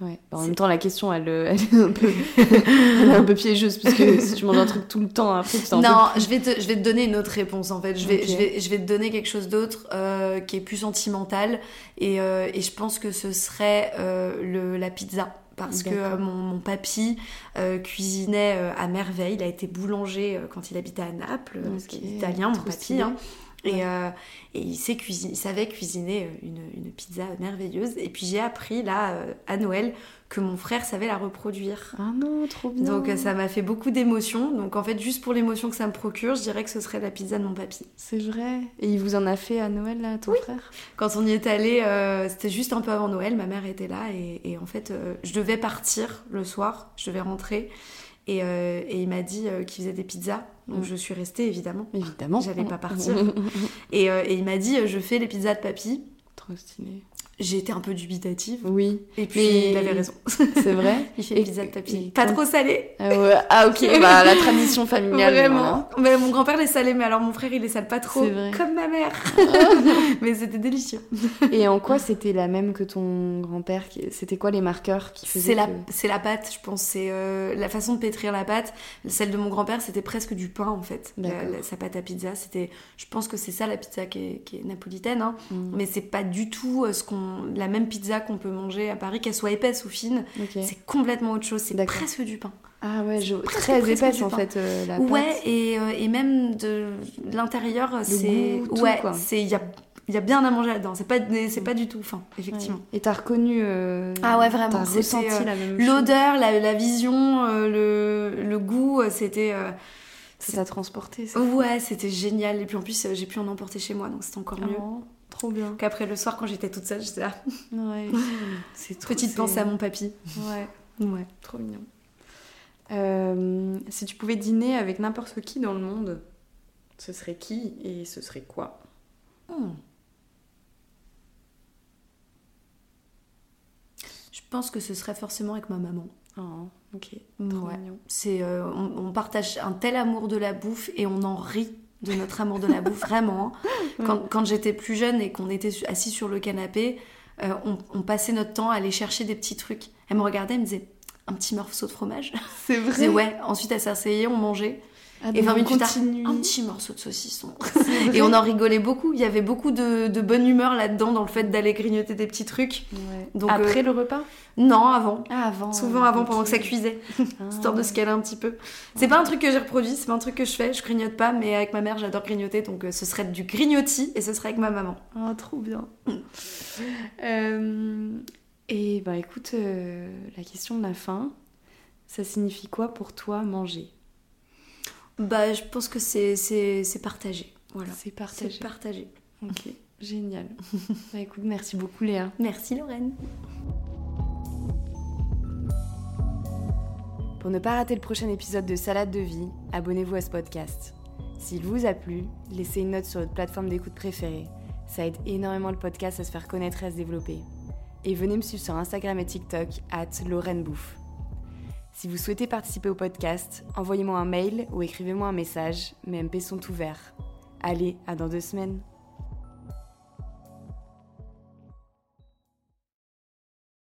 Ouais. Bah, en même temps, la question, elle, euh, *laughs* elle est un peu, *laughs* elle est un peu piégeuse, parce que si tu manges un truc tout le temps, après, tu Non, je vais, te, je vais te donner une autre réponse en fait. Je vais, je vais, je vais te donner quelque chose d'autre euh, qui est plus sentimental et, euh, et je pense que ce serait euh, le, la pizza parce que mon, mon, papy cuisinait à merveille. Il a été boulanger quand il habitait à Naples, okay. italien, mon papy. Hein. Et, et, il, sait il savait cuisiner une, une, pizza merveilleuse. Et puis j'ai appris là à Noël que mon frère savait la reproduire. Ah non, trop bien. Donc ça m'a fait beaucoup d'émotions. Donc en fait, juste pour l'émotion que ça me procure, je dirais que ce serait la pizza de mon papy. C'est vrai. Et il vous en a fait à Noël, là, ton frère? Quand on y est allé, euh, c'était juste un peu avant Noël, ma mère était là et, en fait, euh, je devais partir le soir, je devais rentrer. Et, euh, il m'a dit qu'il faisait des pizzas. Donc mm. je suis restée, évidemment. Évidemment. J'allais pas *laughs* partir. et, et il m'a dit, je fais les pizzas de papy. Trop stylé j'ai été un peu dubitative. Oui. Et puis il avait raison. *laughs* C'est vrai. *laughs* il fait pizza de papy. Pas trop salé. Ah, ouais. ah ok. *laughs* bah, la tradition familiale. Vraiment. Mais mon grand-père les salé, mais alors mon frère il les sale pas trop. Vrai. Comme ma mère. mais c'était délicieux. Et en quoi c'était la même que ton grand-père C'était quoi les marqueurs qui faisaient C'est la, c'est la pâte, je pense. C'est euh, la façon de pétrir la pâte. Celle de mon grand-père, c'était presque du pain en fait. sa pâte à pizza, c'était. Je pense que c'est ça la pizza qui est, qui est napolitaine, hein. Mm. mais c'est pas du tout euh, ce qu'on la même pizza qu'on peut manger à Paris, qu'elle soit épaisse ou fine, c'est complètement autre chose. C'est presque du pain. Ah ouais, très épaisse en fait euh, la pâte. Ouais, et, euh, et même de l'intérieur, c'est ouais, c'est il y a il y a bien à manger là-dedans. C'est pas, c'est pas du tout fin, effectivement. Et t'as reconnu. Euh, ah ouais, vraiment. T'as ressenti la même chose. L'odeur, la, la, vision, le, le, goût, c'était. ça t'a transporté. Ouais, c'était génial. Et puis en plus, j'ai pu en emporter chez moi, donc c'était encore mieux. Oh. Trop bien. Qu'après le soir, quand j'étais toute seule, j'étais là. Ouais. *laughs* c'est trop. Petite pensée à mon papy. Ouais. Ouais. Trop mignon. Euh, si tu pouvais dîner avec n'importe qui dans le monde, ce serait qui et ce serait quoi? Hmm. Je pense que ce serait forcément avec ma maman. Oh, ok. Trop mignon. C'est, euh, on, partage un tel amour de la bouffe et on en rit de notre amour de la bouffe, vraiment. *laughs* Quand, j'étais plus jeune et qu'on était assis sur le canapé, euh, on, passait notre temps à aller chercher des petits trucs. Elle me regardait, elle me disait un petit morceau de fromage. C'est vrai. ouais. Ensuite, elle s'asseyait, on mangeait. Ah, et 20 minutes plus tard, un petit morceau de saucisson. *laughs* et on en rigolait beaucoup. Il y avait beaucoup de, bonne humeur là-dedans, dans le fait d'aller grignoter des petits trucs. Donc, Après euh, le repas? Non, avant. Ah, avant. Souvent avant, pendant que ça cuisait. Ah. *laughs* Histoire de se caler un petit peu. C'est pas un truc que j'ai reproduit, c'est pas un truc que je fais. Je grignote pas, mais avec ma mère, j'adore grignoter. Donc euh, ce serait du grignotis et ce serait avec ma maman. Ah, trop bien. euh, et bah écoute, euh, la question de la fin, ça signifie quoi pour toi manger? Bah, je pense que c'est partagé. Voilà. C'est partagé. C'est partagé. Ok, génial. *laughs* bah écoute, merci beaucoup Léa. Merci Lorraine. Pour ne pas rater le prochain épisode de Salade de vie, abonnez-vous à ce podcast. S'il vous a plu, laissez une note sur votre plateforme d'écoute préférée. Ça aide énormément le podcast à se faire connaître et à se développer. Et venez me suivre sur Instagram et TikTok, at Lorraine Bouffe. Si vous souhaitez participer au podcast, envoyez-moi un mail ou écrivez-moi un message, mes MP sont ouverts. Allez, à dans deux semaines.